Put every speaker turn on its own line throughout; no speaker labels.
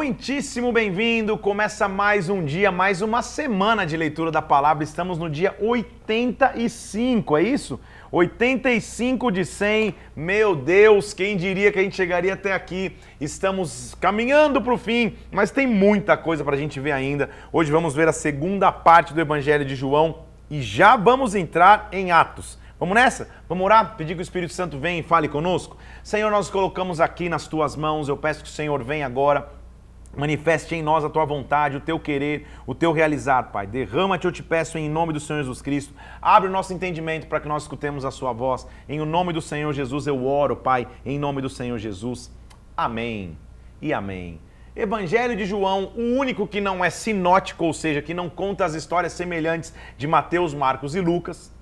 muitíssimo bem-vindo. Começa mais um dia, mais uma semana de leitura da palavra. Estamos no dia 85, é isso? 85 de 100. Meu Deus, quem diria que a gente chegaria até aqui? Estamos caminhando para o fim, mas tem muita coisa para a gente ver ainda. Hoje vamos ver a segunda parte do Evangelho de João e já vamos entrar em Atos. Vamos nessa? Vamos orar? Pedir que o Espírito Santo venha e fale conosco? Senhor, nós colocamos aqui nas tuas mãos. Eu peço que o Senhor venha agora. Manifeste em nós a tua vontade, o teu querer, o teu realizar, Pai. Derrama-te, eu te peço, em nome do Senhor Jesus Cristo. Abre o nosso entendimento para que nós escutemos a sua voz. Em o nome do Senhor Jesus eu oro, Pai. Em nome do Senhor Jesus. Amém e amém. Evangelho de João, o único que não é sinótico, ou seja, que não conta as histórias semelhantes de Mateus, Marcos e Lucas.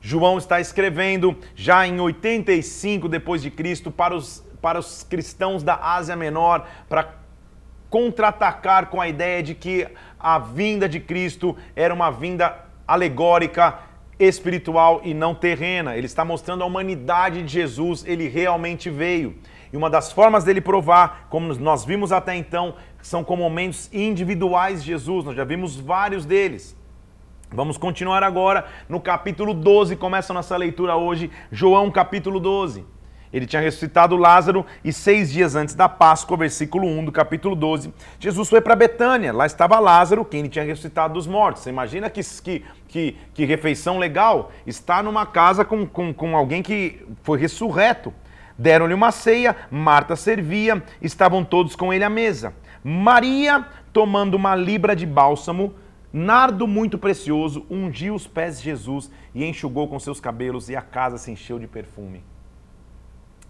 João está escrevendo já em 85 depois de Cristo para os, para os cristãos da Ásia Menor para contra-atacar com a ideia de que a vinda de Cristo era uma vinda alegórica, espiritual e não terrena. Ele está mostrando a humanidade de Jesus, ele realmente veio. E uma das formas dele provar, como nós vimos até então, são com momentos individuais de Jesus, nós já vimos vários deles. Vamos continuar agora no capítulo 12, começa a nossa leitura hoje, João capítulo 12. Ele tinha ressuscitado Lázaro e seis dias antes da Páscoa, versículo 1 do capítulo 12, Jesus foi para Betânia. Lá estava Lázaro, quem ele tinha ressuscitado dos mortos. Você imagina que, que, que, que refeição legal? Está numa casa com, com, com alguém que foi ressurreto. Deram-lhe uma ceia, Marta servia, estavam todos com ele à mesa. Maria, tomando uma libra de bálsamo, nardo muito precioso, ungiu os pés de Jesus e enxugou com seus cabelos, e a casa se encheu de perfume.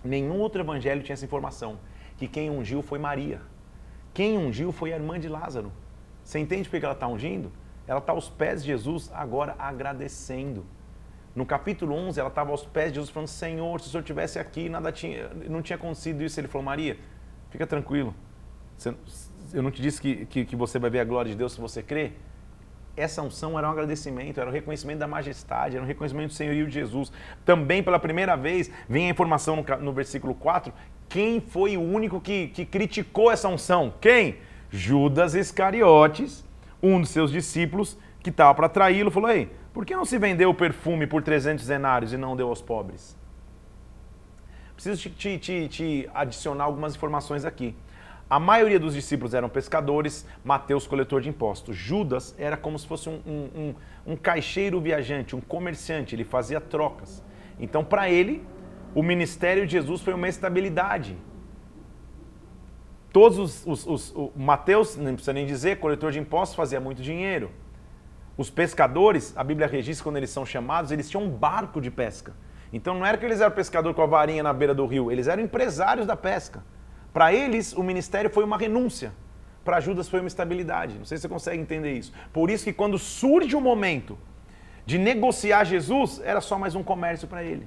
Nenhum outro evangelho tinha essa informação, que quem ungiu foi Maria. Quem ungiu foi a irmã de Lázaro. Você entende por que ela está ungindo? Ela está aos pés de Jesus agora agradecendo. No capítulo 11, ela estava aos pés de Jesus falando, Senhor, se o Senhor estivesse aqui, nada tinha, não tinha acontecido isso. Ele falou, Maria, fica tranquilo. Eu não te disse que, que, que você vai ver a glória de Deus se você crer? Essa unção era um agradecimento, era um reconhecimento da majestade, era um reconhecimento do senhorio de Jesus. Também, pela primeira vez, vem a informação no, versículo 4, quem foi o único que, que criticou essa unção? Quem? Judas Iscariotes, um dos seus discípulos, que estava para traí-lo, falou, ei, por que não se vendeu o perfume por 300 denários e não deu aos pobres? Preciso te, te, te adicionar algumas informações aqui. A maioria dos discípulos eram pescadores, Mateus, coletor de impostos. Judas era como se fosse um, um, um, um caixeiro viajante, um comerciante, ele fazia trocas. Então, para ele, o ministério de Jesus foi uma estabilidade. Todos os, os, os o Mateus, não precisa nem dizer, coletor de impostos, fazia muito dinheiro. Os pescadores, a Bíblia registra quando eles são chamados, eles tinham um barco de pesca. Então não era que eles eram pescador com a varinha na beira do rio, eles eram empresários da pesca. Para eles, o ministério foi uma renúncia. Para Judas foi uma estabilidade. Não sei se você consegue entender isso. Por isso que quando surge o momento de negociar Jesus, era só mais um comércio para ele.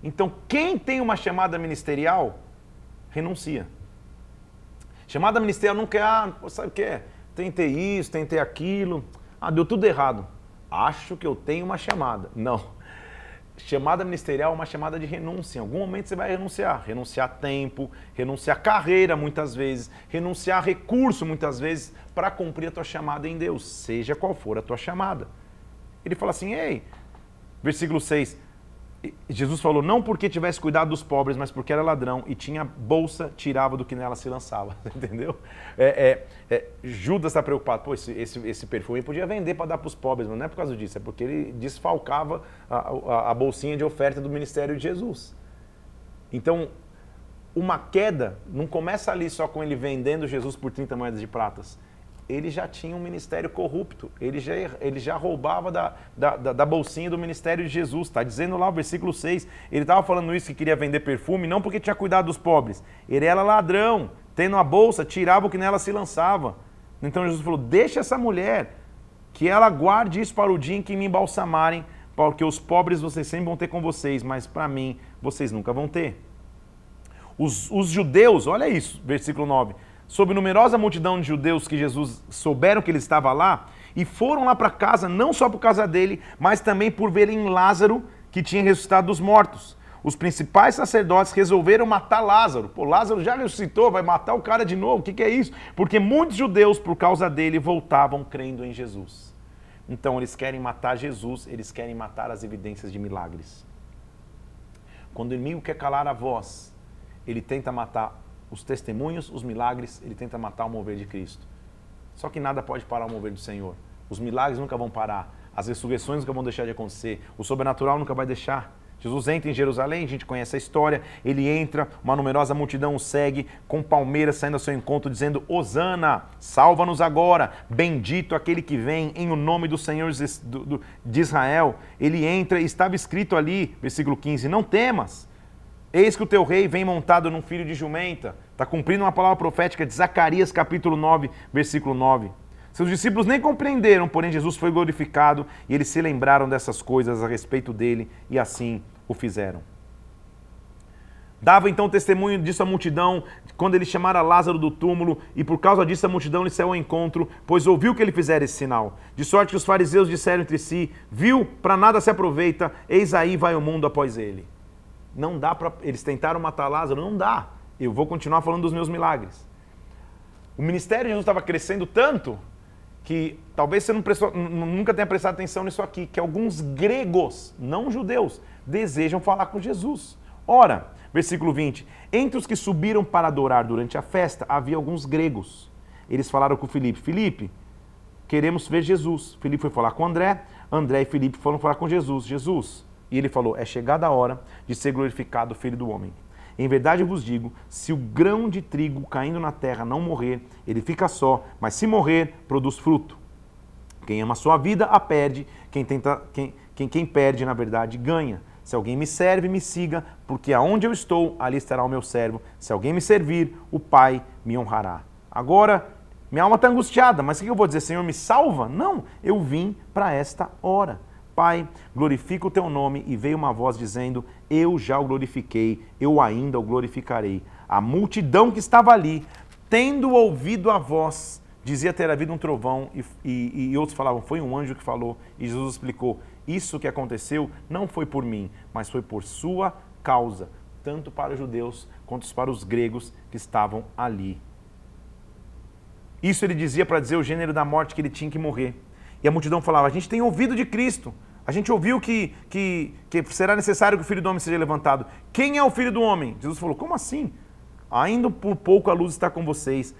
Então, quem tem uma chamada ministerial, renuncia. Chamada ministerial não quer, ah, sabe o que é? Tentei isso, tentei aquilo. Ah, deu tudo errado. Acho que eu tenho uma chamada. Não chamada ministerial é uma chamada de renúncia. Em algum momento você vai renunciar. Renunciar tempo, renunciar carreira muitas vezes, renunciar recurso muitas vezes para cumprir a tua chamada em Deus, seja qual for a tua chamada. Ele fala assim: ei, versículo 6. Jesus falou, não porque tivesse cuidado dos pobres, mas porque era ladrão e tinha bolsa, tirava do que nela se lançava. Entendeu? É, é, é, Judas está preocupado, pô, esse, esse, esse, perfume podia vender para dar para os pobres, mas não é por causa disso, é porque ele desfalcava a, a, a bolsinha de oferta do ministério de Jesus. Então, uma queda não começa ali só com ele vendendo Jesus por 30 moedas de pratas ele já tinha um ministério corrupto, ele já, ele já roubava da, da, da bolsinha do ministério de Jesus. Está dizendo lá o versículo 6. Ele estava falando isso que queria vender perfume, não porque tinha cuidado dos pobres. Ele era ladrão, tendo a bolsa, tirava o que nela se lançava. Então Jesus falou: Deixa essa mulher, que ela guarde isso para o dia em que me embalsamarem, porque os pobres vocês sempre vão ter com vocês, mas para mim vocês nunca vão ter. Os, os judeus, olha isso, versículo 9 sob numerosa multidão de judeus que Jesus souberam que ele estava lá e foram lá para casa, não só por causa dele, mas também por verem Lázaro, que tinha ressuscitado dos mortos. os principais sacerdotes resolveram matar Lázaro. Pô, Lázaro já ressuscitou, vai matar o cara de novo. O que, que é isso? Porque muitos judeus, por causa dele, voltavam crendo em Jesus. Então eles querem matar Jesus, eles querem matar as evidências de milagres. Quando o inimigo quer calar a voz, ele tenta matar os testemunhos, os milagres, ele tenta matar o mover de Cristo. Só que nada pode parar o mover do Senhor. Os milagres nunca vão parar, as ressurreições nunca vão deixar de acontecer, o sobrenatural nunca vai deixar. Jesus entra em Jerusalém, a gente conhece a história, ele entra, uma numerosa multidão o segue, com palmeiras saindo ao seu encontro, dizendo: Hosana, salva-nos agora, bendito aquele que vem em o nome do Senhor de Israel. Ele entra, estava escrito ali, versículo 15: Não temas, eis que o teu rei vem montado num filho de jumenta. Está cumprindo uma palavra profética de Zacarias, capítulo 9, versículo 9. Seus discípulos nem compreenderam, porém Jesus foi glorificado e eles se lembraram dessas coisas a respeito dele e assim o fizeram. Dava então testemunho disso à multidão, quando ele chamara Lázaro do túmulo, e por causa disso a multidão lhe saiu ao encontro, pois ouviu que ele fizera esse sinal. De sorte que os fariseus disseram entre si: Viu, para nada se aproveita, eis aí vai o mundo após ele. Não dá para. Eles tentaram matar Lázaro, não dá. Eu vou continuar falando dos meus milagres. O ministério de Jesus estava crescendo tanto que talvez você prestou, nunca tenha prestado atenção nisso aqui, que alguns gregos, não judeus, desejam falar com Jesus. Ora, versículo 20: Entre os que subiram para adorar durante a festa, havia alguns gregos. Eles falaram com Filipe: Filipe, queremos ver Jesus. Filipe foi falar com André, André e Filipe foram falar com Jesus. Jesus. E ele falou: É chegada a hora de ser glorificado o Filho do Homem. Em verdade vos digo: se o grão de trigo caindo na terra não morrer, ele fica só, mas se morrer, produz fruto. Quem ama a sua vida, a perde. Quem, tenta, quem, quem, quem perde, na verdade, ganha. Se alguém me serve, me siga, porque aonde eu estou, ali estará o meu servo. Se alguém me servir, o Pai me honrará. Agora, minha alma está angustiada, mas o que eu vou dizer? Senhor, me salva? Não, eu vim para esta hora. Pai, glorifica o teu nome. E veio uma voz dizendo: Eu já o glorifiquei, eu ainda o glorificarei. A multidão que estava ali, tendo ouvido a voz, dizia ter havido um trovão, e, e, e outros falavam: Foi um anjo que falou. E Jesus explicou: Isso que aconteceu não foi por mim, mas foi por sua causa, tanto para os judeus quanto para os gregos que estavam ali. Isso ele dizia para dizer o gênero da morte que ele tinha que morrer. E a multidão falava: A gente tem ouvido de Cristo. A gente ouviu que, que, que será necessário que o filho do homem seja levantado. Quem é o filho do homem? Jesus falou: Como assim? Ainda por pouco a luz está com vocês.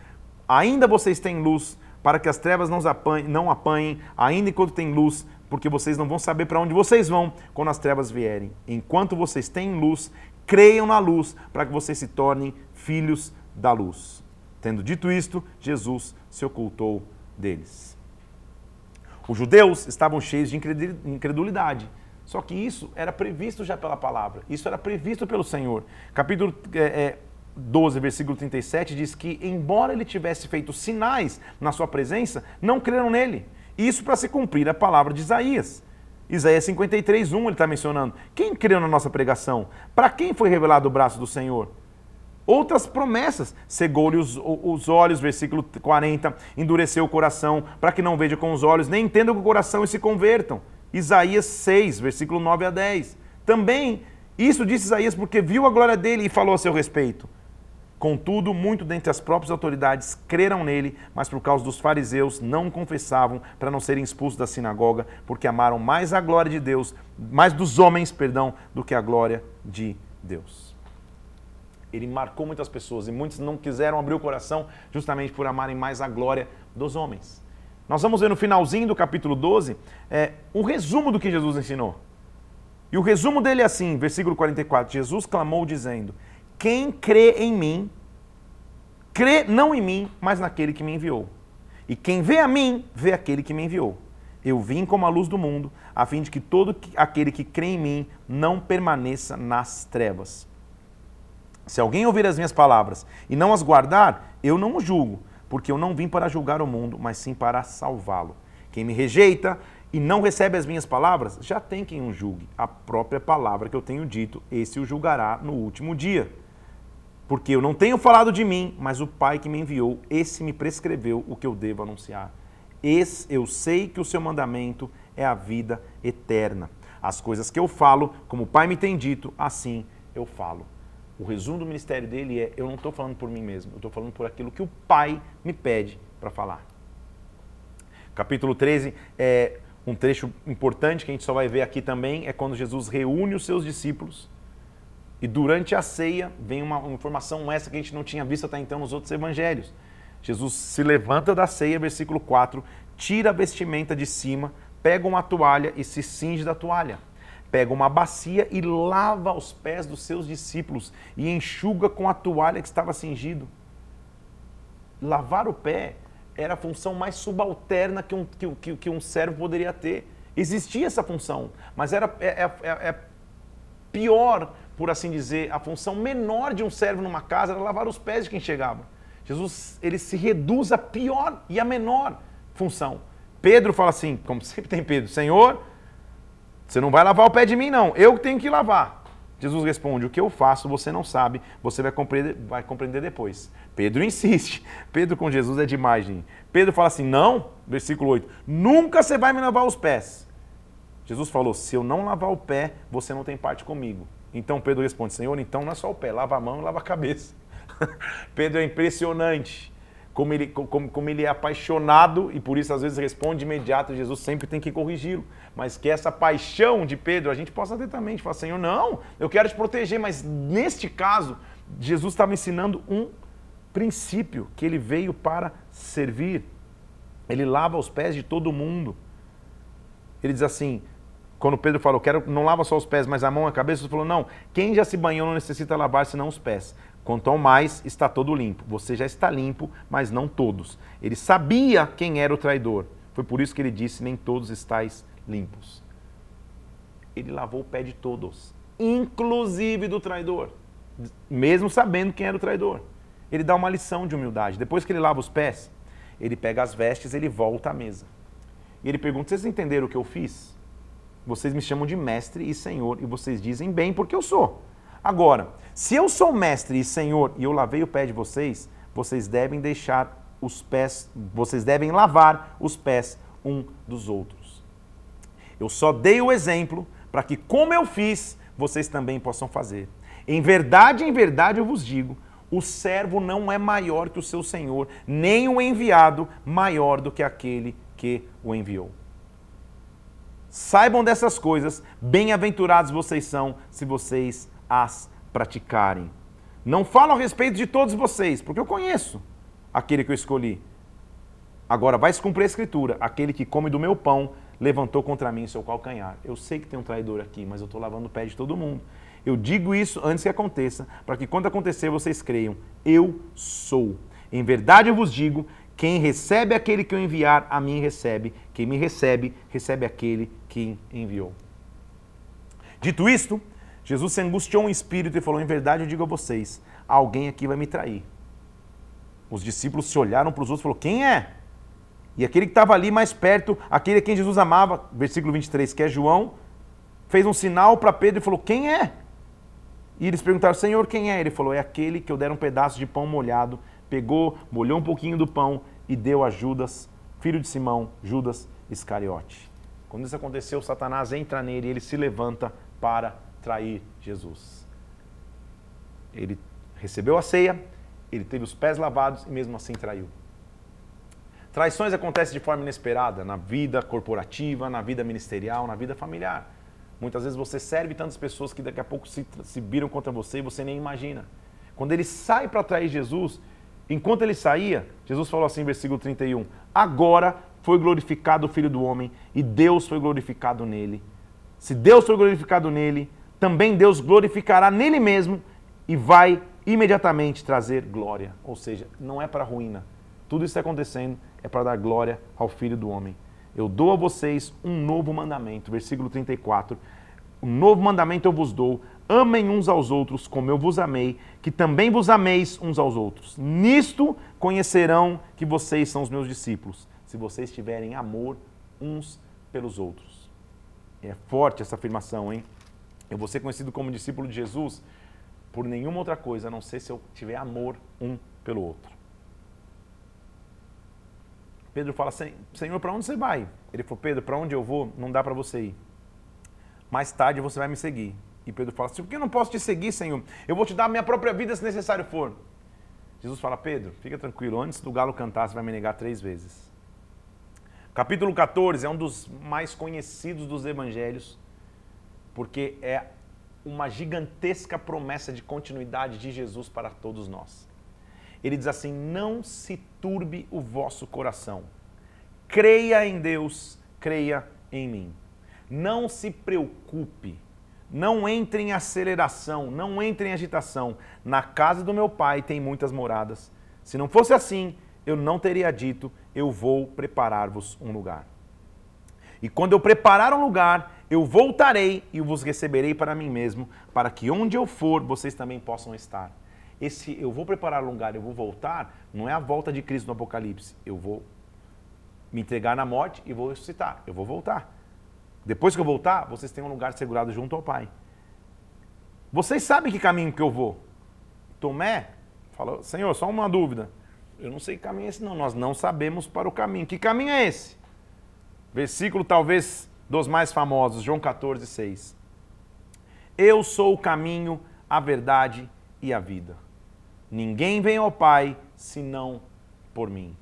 Ainda vocês têm luz, para que as trevas não apanhem, não apanhem ainda enquanto tem luz, porque vocês não vão saber para onde vocês vão quando as trevas vierem. Enquanto vocês têm luz, creiam na luz, para que vocês se tornem filhos da luz. Tendo dito isto, Jesus se ocultou deles. Os judeus estavam cheios de incredulidade. Só que isso era previsto já pela palavra. Isso era previsto pelo Senhor. Capítulo é, 12, é, versículo 37 diz que, embora ele tivesse feito sinais na sua presença, não creram nele. Isso para se cumprir a palavra de Isaías. Isaías 53, 1 ele está mencionando. Quem creu na nossa pregação? Para quem foi revelado o braço do Senhor? Outras promessas. Cegou-lhe os, os, olhos, versículo 40, endureceu o coração, para que não veja com os olhos, nem entenda com o coração e se convertam. Isaías 6, versículo 9 a 10. Também, isso disse Isaías porque viu a glória dele e falou a seu respeito. Contudo, muito dentre as próprias autoridades creram nele, mas por causa dos fariseus não confessavam para não serem expulsos da sinagoga, porque amaram mais a glória de Deus, mais dos homens, perdão, do que a glória de Deus ele marcou muitas pessoas e muitos não quiseram abrir o coração justamente por amarem mais a glória dos homens. Nós vamos ver no finalzinho do capítulo 12 é, um resumo do que Jesus ensinou. E o resumo dele é assim, versículo 44. Jesus clamou dizendo: Quem crê em mim, crê não em mim, mas naquele que me enviou. E quem vê a mim, vê aquele que me enviou. Eu vim como a luz do mundo, a fim de que todo aquele que crê em mim não permaneça nas trevas. Se alguém ouvir as minhas palavras e não as guardar, eu não o julgo, porque eu não vim para julgar o mundo, mas sim para salvá-lo. Quem me rejeita e não recebe as minhas palavras, já tem quem o julgue. A própria palavra que eu tenho dito, esse o julgará no último dia. Porque eu não tenho falado de mim, mas o Pai que me enviou, esse me prescreveu o que eu devo anunciar. Esse eu sei que o seu mandamento é a vida eterna. As coisas que eu falo, como o Pai me tem dito, assim eu falo. O resumo do ministério dele é: eu não estou falando por mim mesmo, eu estou falando por aquilo que o Pai me pede para falar. Capítulo 13 é um trecho importante que a gente só vai ver aqui também, é quando Jesus reúne os seus discípulos e durante a ceia vem uma, informação essa que a gente não tinha visto até então nos outros evangelhos. Jesus se levanta da ceia, versículo 4, tira a vestimenta de cima, pega uma toalha e se cinge da toalha. Pega uma bacia e lava os pés dos seus discípulos e enxuga com a toalha que estava cingido. Lavar o pé era a função mais subalterna que um, que, que, que um servo poderia ter. Existia essa função, mas era é, é, é, é pior, por assim dizer, a função menor de um servo numa casa era lavar os pés de quem chegava. Jesus ele se reduz à pior e à menor função. Pedro fala assim, como sempre tem Pedro, Senhor, você não vai lavar o pé de mim não, eu tenho que lavar. Jesus responde: O que eu faço você não sabe, você vai compreender, vai compreender depois. Pedro insiste. Pedro com Jesus é demais, gente. Pedro fala assim: Não, versículo 8: Nunca você vai me lavar os pés. Jesus falou: Se eu não lavar o pé, você não tem parte comigo. Então Pedro responde: Senhor, então não é só o pé, lava a mão e lava a cabeça. Pedro é impressionante como ele, como, como ele é apaixonado e por isso às vezes responde imediato, Jesus sempre tem que corrigi-lo. Mas que essa paixão de Pedro a gente possa ter também, falar, Senhor, não, eu quero te proteger, mas neste caso, Jesus estava ensinando um princípio, que ele veio para servir. Ele lava os pés de todo mundo. Ele diz assim, quando Pedro falou, quero, não lava só os pés, mas a mão e a cabeça, ele falou, não, quem já se banhou não necessita lavar senão os pés. Quanto ao mais, está todo limpo. Você já está limpo, mas não todos. Ele sabia quem era o traidor. Foi por isso que ele disse: Nem todos estáis limpos. Ele lavou o pé de todos, inclusive do traidor, mesmo sabendo quem era o traidor. Ele dá uma lição de humildade. Depois que ele lava os pés, ele pega as vestes, ele volta à mesa. E ele pergunta: Vocês entenderam o que eu fiz? Vocês me chamam de mestre e senhor, e vocês dizem bem porque eu sou. Agora, se eu sou mestre e senhor e eu lavei o pé de vocês, vocês devem deixar os pés, vocês devem lavar os pés um dos outros. Eu só dei o exemplo para que, como eu fiz, vocês também possam fazer. Em verdade, em verdade eu vos digo: o servo não é maior que o seu senhor, nem o enviado maior do que aquele que o enviou. Saibam dessas coisas, bem-aventurados vocês são se vocês as praticarem. Não falo a respeito de todos vocês, porque eu conheço aquele que eu escolhi. Agora vai se cumprir a escritura: aquele que come do meu pão levantou contra mim seu calcanhar. Eu sei que tem um traidor aqui, mas eu estou lavando o pé de todo mundo. Eu digo isso antes que aconteça, para que quando acontecer vocês creiam: eu sou. Em verdade eu vos digo: quem recebe aquele que eu enviar, a mim recebe. Quem me recebe, recebe aquele que enviou. Dito isto, Jesus se angustiou um espírito e falou: Em verdade eu digo a vocês, alguém aqui vai me trair. Os discípulos se olharam para os outros e falaram: Quem é? E aquele que estava ali mais perto, aquele a quem Jesus amava, versículo 23, que é João, fez um sinal para Pedro e falou: Quem é? E eles perguntaram: Senhor, quem é? Ele falou: É aquele que eu der um pedaço de pão molhado, pegou, molhou um pouquinho do pão e deu a Judas, filho de Simão, Judas Iscariote. Quando isso aconteceu, Satanás entra nele e ele se levanta para trair Jesus. Ele recebeu a ceia, ele teve os pés lavados e mesmo assim traiu. Traições acontecem de forma inesperada na vida corporativa, na vida ministerial, na vida familiar. Muitas vezes você serve tantas pessoas que daqui a pouco se, se viram contra você e você nem imagina. Quando ele sai para trair Jesus, enquanto ele saía, Jesus falou assim, versículo 31, agora foi glorificado o Filho do Homem e Deus foi glorificado nele. Se Deus foi glorificado nele, também Deus glorificará nele mesmo e vai imediatamente trazer glória. Ou seja, não é para ruína. Tudo isso está acontecendo é para dar glória ao Filho do Homem. Eu dou a vocês um novo mandamento, versículo 34. Um novo mandamento eu vos dou: amem uns aos outros como eu vos amei, que também vos ameis uns aos outros. Nisto conhecerão que vocês são os meus discípulos, se vocês tiverem amor uns pelos outros. É forte essa afirmação, hein? Eu vou ser conhecido como discípulo de Jesus por nenhuma outra coisa, a não ser se eu tiver amor um pelo outro. Pedro fala: Senhor, para onde você vai? Ele falou: Pedro, para onde eu vou, não dá para você ir. Mais tarde você vai me seguir. E Pedro fala assim: por que eu não posso te seguir, Senhor? Eu vou te dar a minha própria vida se necessário for. Jesus fala: Pedro, fica tranquilo, antes do galo cantar, você vai me negar três vezes. Capítulo 14 é um dos mais conhecidos dos evangelhos, porque é uma gigantesca promessa de continuidade de Jesus para todos nós. Ele diz assim: Não se turbe o vosso coração. Creia em Deus, creia em mim. Não se preocupe, não entre em aceleração, não entre em agitação. Na casa do meu pai tem muitas moradas. Se não fosse assim, eu não teria dito: Eu vou preparar-vos um lugar. E quando eu preparar um lugar, eu voltarei e vos receberei para mim mesmo, para que onde eu for, vocês também possam estar. Esse eu vou preparar um lugar, eu vou voltar, não é a volta de Cristo no Apocalipse. Eu vou me entregar na morte e vou ressuscitar. Eu vou voltar. Depois que eu voltar, vocês têm um lugar segurado junto ao Pai. Vocês sabem que caminho que eu vou. Tomé falou, Senhor, só uma dúvida. Eu não sei que caminho é esse, não. Nós não sabemos para o caminho. Que caminho é esse? Versículo talvez dos mais famosos, João 14, 6. Eu sou o caminho, a verdade e a vida. Ninguém vem ao Pai senão por mim.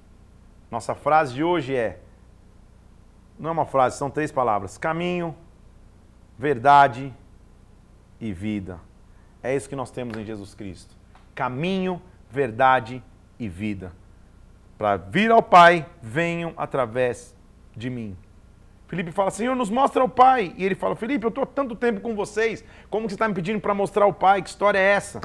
Nossa frase de hoje é: não é uma frase, são três palavras: caminho, verdade e vida. É isso que nós temos em Jesus Cristo: caminho, verdade e vida. Para vir ao Pai, venham através de mim. Felipe fala, Senhor, nos mostra o Pai. E ele fala, Felipe, eu estou tanto tempo com vocês, como que você está me pedindo para mostrar o Pai? Que história é essa?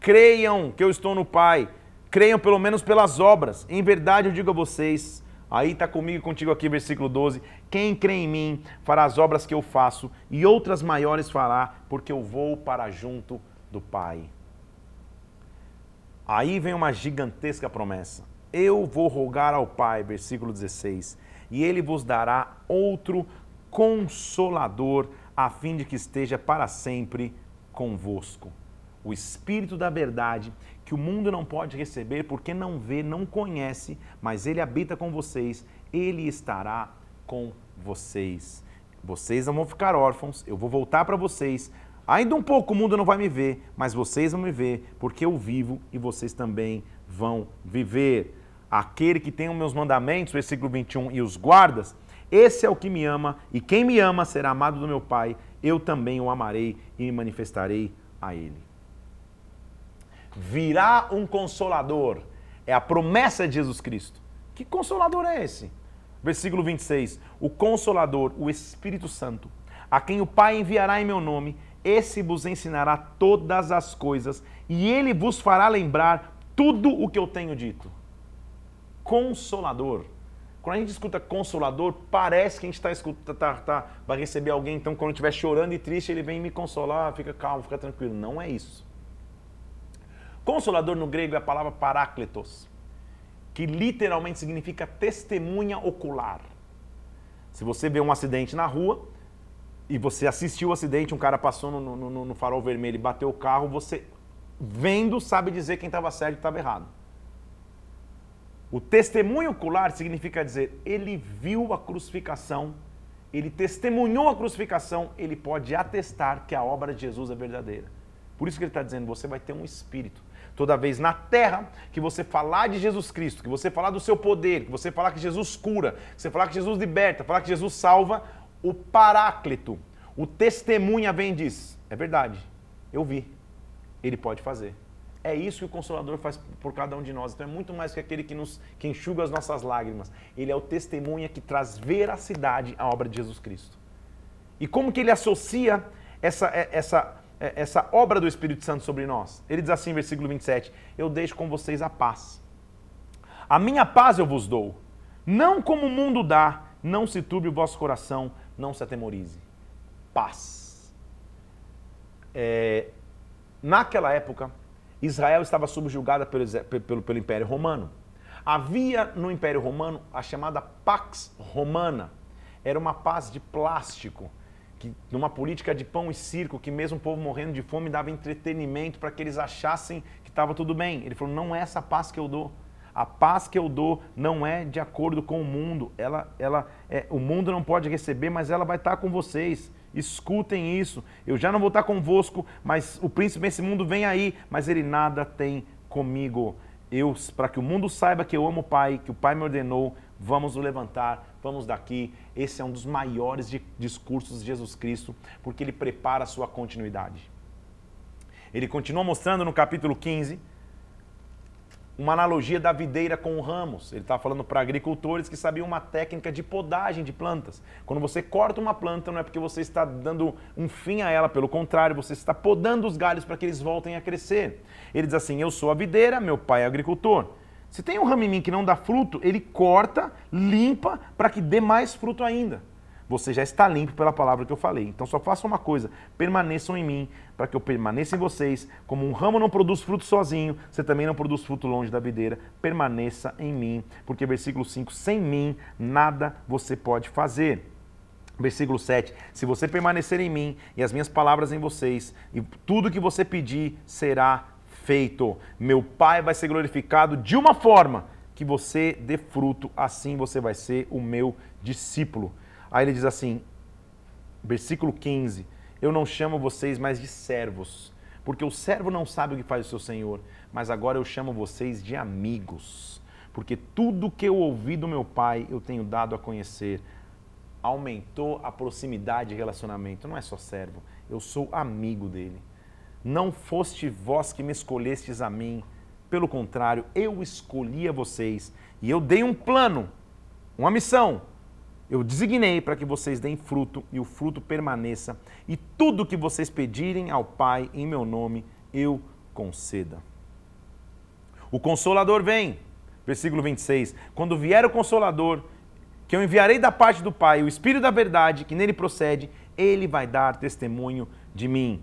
Creiam que eu estou no Pai. Creiam pelo menos pelas obras. Em verdade eu digo a vocês, aí está comigo e contigo aqui, versículo 12. Quem crê em mim fará as obras que eu faço, e outras maiores fará, porque eu vou para junto do Pai. Aí vem uma gigantesca promessa. Eu vou rogar ao Pai, versículo 16 e ele vos dará outro consolador, a fim de que esteja para sempre convosco. O Espírito da Verdade, que o mundo não pode receber porque não vê, não conhece, mas ele habita com vocês, ele estará com vocês. Vocês não vão ficar órfãos, eu vou voltar para vocês. Ainda um pouco o mundo não vai me ver, mas vocês vão me ver, porque eu vivo e vocês também vão viver aquele que tem os meus mandamentos, versículo 21, e os guardas, esse é o que me ama, e quem me ama será amado do meu Pai, eu também o amarei e me manifestarei a ele. Virá um consolador, é a promessa de Jesus Cristo. Que consolador é esse? Versículo 26: O consolador, o Espírito Santo, a quem o Pai enviará em meu nome, esse vos ensinará todas as coisas, e ele vos fará lembrar tudo o que eu tenho dito consolador. Quando a gente escuta consolador, parece que a gente está escuta, tá, tá, vai receber alguém, então quando estiver chorando e triste, ele vem me consolar, fica calmo, fica tranquilo. Não é isso. Consolador no grego é a palavra parácletos, que literalmente significa testemunha ocular. Se você vê um acidente na rua e você assistiu o acidente, um cara passou no, no, no farol vermelho e bateu o carro, você vendo sabe dizer quem estava certo e estava errado. O testemunho ocular significa dizer, ele viu a crucificação, ele testemunhou a crucificação, ele pode atestar que a obra de Jesus é verdadeira. Por isso que ele está dizendo, você vai ter um espírito. Toda vez na terra que você falar de Jesus Cristo, que você falar do seu poder, que você falar que Jesus cura, que você falar que Jesus liberta, falar que Jesus salva, o paráclito, o testemunha vem e diz, é verdade, eu vi, ele pode fazer. É isso que o Consolador faz por cada um de nós. Então é muito mais que aquele que, nos, que enxuga as nossas lágrimas. Ele é o testemunha que traz veracidade à obra de Jesus Cristo. E como que ele associa essa, é, essa, é, essa obra do Espírito Santo sobre nós? Ele diz assim, versículo 27, Eu deixo com vocês a paz. A minha paz eu vos dou. Não como o mundo dá, não se turbe o vosso coração, não se atemorize. Paz. É, naquela época, Israel estava subjugada pelo, pelo, pelo Império Romano. Havia no Império Romano a chamada Pax Romana. Era uma paz de plástico, que, numa política de pão e circo, que mesmo o povo morrendo de fome dava entretenimento para que eles achassem que estava tudo bem. Ele falou: não é essa paz que eu dou. A paz que eu dou não é de acordo com o mundo. Ela, ela, é, o mundo não pode receber, mas ela vai estar com vocês. Escutem isso. Eu já não vou estar convosco, mas o príncipe desse mundo vem aí, mas ele nada tem comigo. Eu, para que o mundo saiba que eu amo o Pai, que o Pai me ordenou, vamos nos levantar, vamos daqui. Esse é um dos maiores discursos de Jesus Cristo, porque ele prepara a sua continuidade. Ele continua mostrando no capítulo 15 uma analogia da videira com ramos. Ele está falando para agricultores que sabiam uma técnica de podagem de plantas. Quando você corta uma planta, não é porque você está dando um fim a ela, pelo contrário, você está podando os galhos para que eles voltem a crescer. Ele diz assim: Eu sou a videira, meu pai é agricultor. Se tem um ramo em mim que não dá fruto, ele corta, limpa para que dê mais fruto ainda você já está limpo pela palavra que eu falei. Então só faça uma coisa: permaneçam em mim, para que eu permaneça em vocês. Como um ramo não produz fruto sozinho, você também não produz fruto longe da videira. Permaneça em mim, porque versículo 5: sem mim nada você pode fazer. Versículo 7: Se você permanecer em mim e as minhas palavras em vocês, e tudo que você pedir será feito. Meu Pai vai ser glorificado de uma forma que você dê fruto, assim você vai ser o meu discípulo. Aí ele diz assim, versículo 15: Eu não chamo vocês mais de servos, porque o servo não sabe o que faz o seu senhor, mas agora eu chamo vocês de amigos, porque tudo que eu ouvi do meu pai eu tenho dado a conhecer. Aumentou a proximidade e relacionamento. Não é só servo, eu sou amigo dele. Não foste vós que me escolhestes a mim, pelo contrário, eu escolhi a vocês e eu dei um plano, uma missão eu designei para que vocês deem fruto e o fruto permaneça, e tudo que vocês pedirem ao Pai em meu nome, eu conceda. O Consolador vem, versículo 26. Quando vier o Consolador, que eu enviarei da parte do Pai, o Espírito da verdade, que nele procede, ele vai dar testemunho de mim.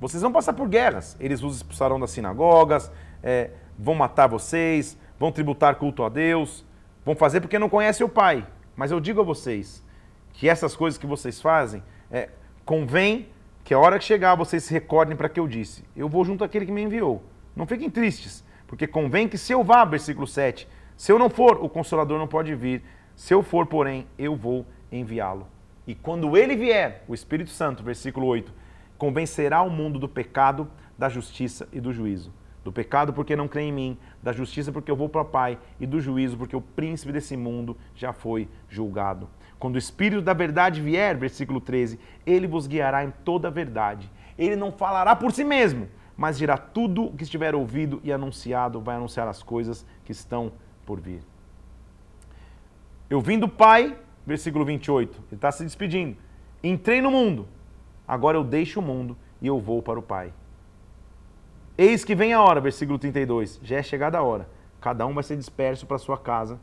Vocês vão passar por guerras, eles os expulsarão das sinagogas, é, vão matar vocês, vão tributar culto a Deus, vão fazer porque não conhecem o Pai. Mas eu digo a vocês que essas coisas que vocês fazem, é, convém que a hora que chegar vocês se recordem para que eu disse. Eu vou junto àquele que me enviou. Não fiquem tristes, porque convém que se eu vá, versículo 7, se eu não for, o consolador não pode vir. Se eu for, porém, eu vou enviá-lo. E quando ele vier, o Espírito Santo, versículo 8, convencerá o mundo do pecado, da justiça e do juízo. Do pecado porque não crê em mim, da justiça porque eu vou para o Pai, e do juízo porque o príncipe desse mundo já foi julgado. Quando o Espírito da verdade vier, versículo 13, ele vos guiará em toda a verdade. Ele não falará por si mesmo, mas dirá tudo o que estiver ouvido e anunciado, vai anunciar as coisas que estão por vir. Eu vim do Pai, versículo 28, ele está se despedindo. Entrei no mundo, agora eu deixo o mundo e eu vou para o Pai. Eis que vem a hora, versículo 32. Já é chegada a hora. Cada um vai ser disperso para sua casa,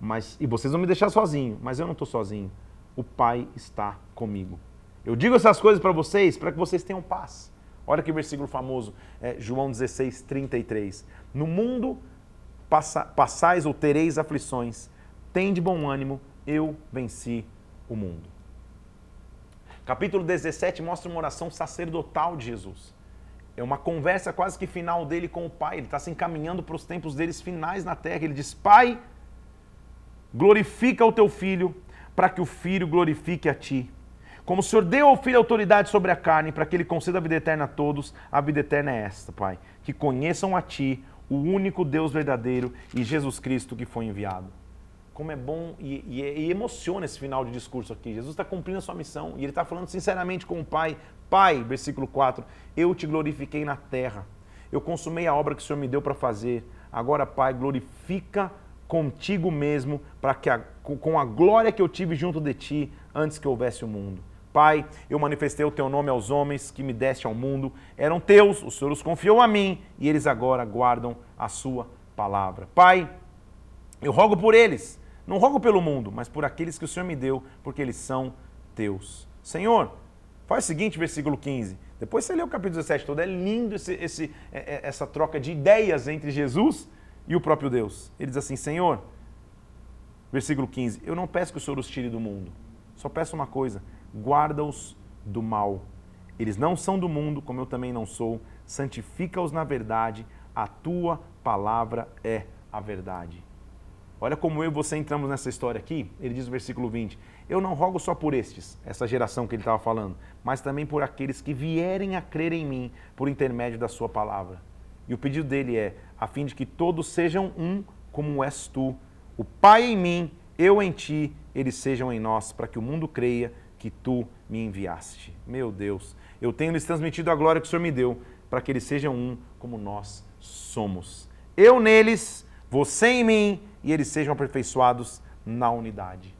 mas e vocês vão me deixar sozinho, mas eu não estou sozinho. O Pai está comigo. Eu digo essas coisas para vocês para que vocês tenham paz. Olha que versículo famoso, é João 16, 33. No mundo passa, passais ou tereis aflições, tem de bom ânimo, eu venci o mundo. Capítulo 17 mostra uma oração sacerdotal de Jesus. É uma conversa quase que final dele com o Pai. Ele está se encaminhando para os tempos deles finais na terra. Ele diz: Pai, glorifica o teu filho, para que o filho glorifique a ti. Como o Senhor deu ao filho autoridade sobre a carne, para que ele conceda a vida eterna a todos, a vida eterna é esta, Pai: que conheçam a ti, o único Deus verdadeiro e Jesus Cristo que foi enviado como é bom e, e, e, emociona esse final de discurso aqui. Jesus está cumprindo a sua missão e ele está falando sinceramente com o Pai. Pai, versículo 4, eu te glorifiquei na terra. Eu consumei a obra que o Senhor me deu para fazer. Agora, Pai, glorifica contigo mesmo, para que a, com a glória que eu tive junto de ti antes que houvesse o mundo. Pai, eu manifestei o teu nome aos homens que me deste ao mundo. Eram teus, o Senhor os confiou a mim e eles agora guardam a sua palavra. Pai, eu rogo por eles não rogo pelo mundo, mas por aqueles que o Senhor me deu, porque eles são teus. Senhor, faz o seguinte, versículo 15. Depois você lê o capítulo 17 todo. É lindo esse, esse, é, é, essa troca de ideias entre Jesus e o próprio Deus. Ele diz assim: Senhor, versículo 15: Eu não peço que o Senhor os tire do mundo, só peço uma coisa: guarda-os do mal. Eles não são do mundo, como eu também não sou. Santifica-os na verdade, a tua palavra é a verdade. Olha como eu e você entramos nessa história aqui. Ele diz no versículo 20: Eu não rogo só por estes, essa geração que ele estava falando, mas também por aqueles que vierem a crer em mim por intermédio da sua palavra. E o pedido dele é, a fim de que todos sejam um como és tu, o Pai em mim, eu em ti, eles sejam em nós, para que o mundo creia que tu me enviaste. Meu Deus, eu tenho lhes transmitido a glória que o Senhor me deu, para que eles sejam um como nós somos. Eu neles, você em mim, e eles sejam aperfeiçoados na unidade.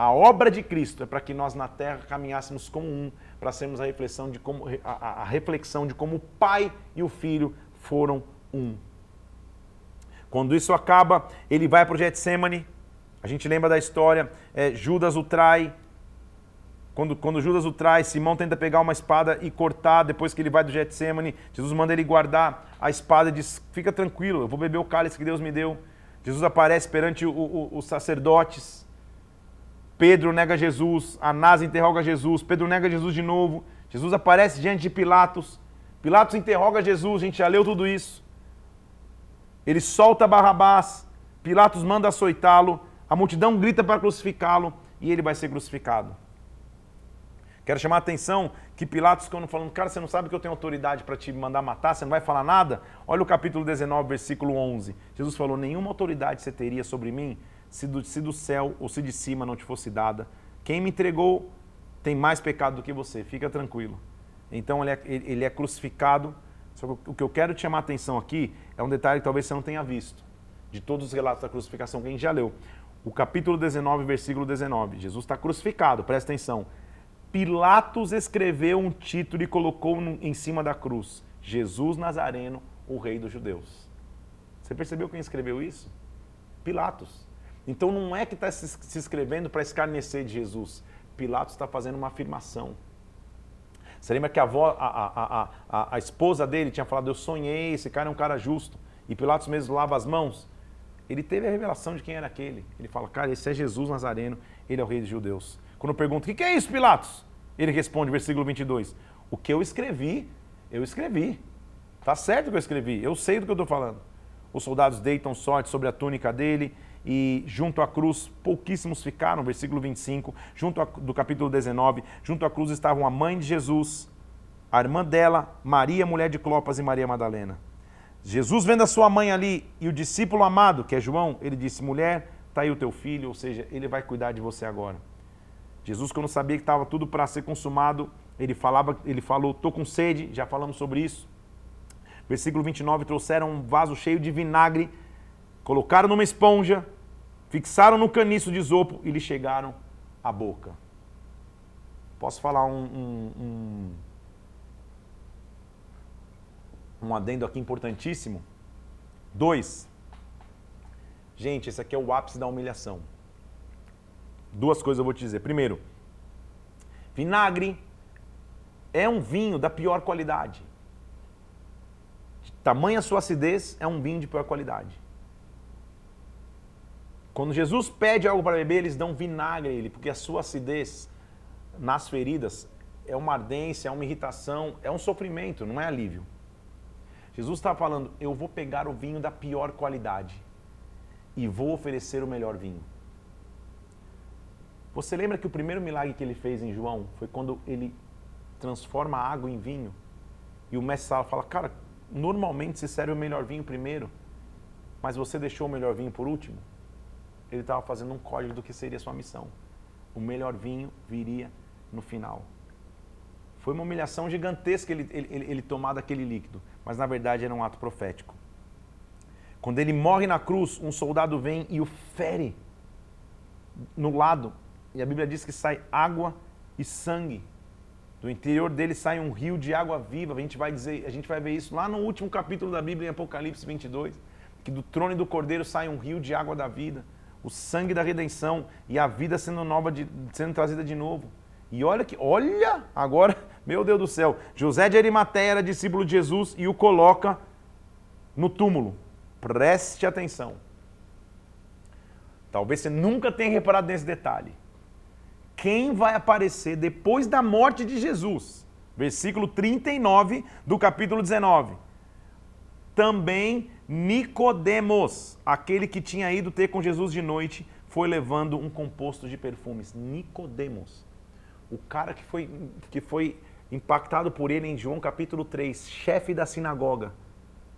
A obra de Cristo é para que nós na terra caminhássemos como um, para sermos a reflexão de como, a, a reflexão de como o Pai e o Filho foram um. Quando isso acaba, ele vai para o Getsemane. A gente lembra da história, é, Judas o trai. Quando, quando Judas o trai, Simão tenta pegar uma espada e cortar depois que ele vai do Getsemane. Jesus manda ele guardar a espada e diz, fica tranquilo, eu vou beber o cálice que Deus me deu. Jesus aparece perante o, o, os sacerdotes. Pedro nega Jesus, Anás interroga Jesus, Pedro nega Jesus de novo. Jesus aparece diante de Pilatos. Pilatos interroga Jesus, a gente já leu tudo isso. Ele solta Barrabás, Pilatos manda açoitá-lo, a multidão grita para crucificá-lo e ele vai ser crucificado. Quero chamar a atenção que Pilatos, quando falando, cara, você não sabe que eu tenho autoridade para te mandar matar, você não vai falar nada? Olha o capítulo 19, versículo 11. Jesus falou: Nenhuma autoridade você teria sobre mim se do, se do céu ou se de cima não te fosse dada. Quem me entregou tem mais pecado do que você, fica tranquilo. Então ele é, ele é crucificado. Só que o que eu quero te chamar a atenção aqui é um detalhe que talvez você não tenha visto, de todos os relatos da crucificação que a gente já leu. O capítulo 19, versículo 19. Jesus está crucificado, presta atenção. Pilatos escreveu um título e colocou em cima da cruz: Jesus Nazareno, o Rei dos Judeus. Você percebeu quem escreveu isso? Pilatos. Então não é que está se escrevendo para escarnecer de Jesus. Pilatos está fazendo uma afirmação. Você lembra que a, avó, a, a, a, a, esposa dele tinha falado: Eu sonhei, esse cara é um cara justo. E Pilatos mesmo lava as mãos. Ele teve a revelação de quem era aquele. Ele fala: Cara, esse é Jesus Nazareno, ele é o rei dos judeus. Quando eu pergunto: O que é isso, Pilatos? Ele responde, versículo 22. O que eu escrevi, eu escrevi. Tá certo o que eu escrevi, eu sei do que eu estou falando. Os soldados deitam sorte sobre a túnica dele e junto à cruz pouquíssimos ficaram, versículo 25, junto a, do capítulo 19, junto à cruz estavam a mãe de Jesus, a irmã dela, Maria, mulher de Clopas e Maria Madalena. Jesus vendo a sua mãe ali e o discípulo amado, que é João, ele disse: "Mulher, está aí o teu filho", ou seja, ele vai cuidar de você agora. Jesus, quando sabia que estava tudo para ser consumado, ele falava, ele falou: "Tô com sede", já falamos sobre isso. Versículo 29, trouxeram um vaso cheio de vinagre colocaram numa esponja, fixaram no caniço de isopo e lhe chegaram à boca. Posso falar um, um, um, um adendo aqui importantíssimo? Dois. Gente, esse aqui é o ápice da humilhação. Duas coisas eu vou te dizer. Primeiro, vinagre é um vinho da pior qualidade. tamanha sua acidez, é um vinho de pior qualidade. Quando Jesus pede algo para beber, eles dão vinagre a ele, porque a sua acidez nas feridas é uma ardência, é uma irritação, é um sofrimento, não é alívio. Jesus está falando: eu vou pegar o vinho da pior qualidade e vou oferecer o melhor vinho. Você lembra que o primeiro milagre que ele fez em João foi quando ele transforma a água em vinho? E o mestre Sala fala: Cara, normalmente se serve o melhor vinho primeiro, mas você deixou o melhor vinho por último? Ele estava fazendo um código do que seria sua missão. O melhor vinho viria no final. Foi uma humilhação gigantesca ele, ele, ele tomar daquele líquido, mas na verdade era um ato profético. Quando ele morre na cruz, um soldado vem e o fere no lado, e a Bíblia diz que sai água e sangue. Do interior dele sai um rio de água viva. A gente vai dizer, a gente vai ver isso lá no último capítulo da Bíblia em Apocalipse 22, que do trono e do cordeiro sai um rio de água da vida o sangue da redenção e a vida sendo nova, de, sendo trazida de novo. E olha que, olha, agora, meu Deus do céu, José de Arimateia era discípulo de Jesus e o coloca no túmulo. Preste atenção. Talvez você nunca tenha reparado nesse detalhe. Quem vai aparecer depois da morte de Jesus? Versículo 39 do capítulo 19. Também Nicodemos, aquele que tinha ido ter com Jesus de noite, foi levando um composto de perfumes. Nicodemos, o cara que foi, que foi impactado por ele em João capítulo 3, chefe da sinagoga.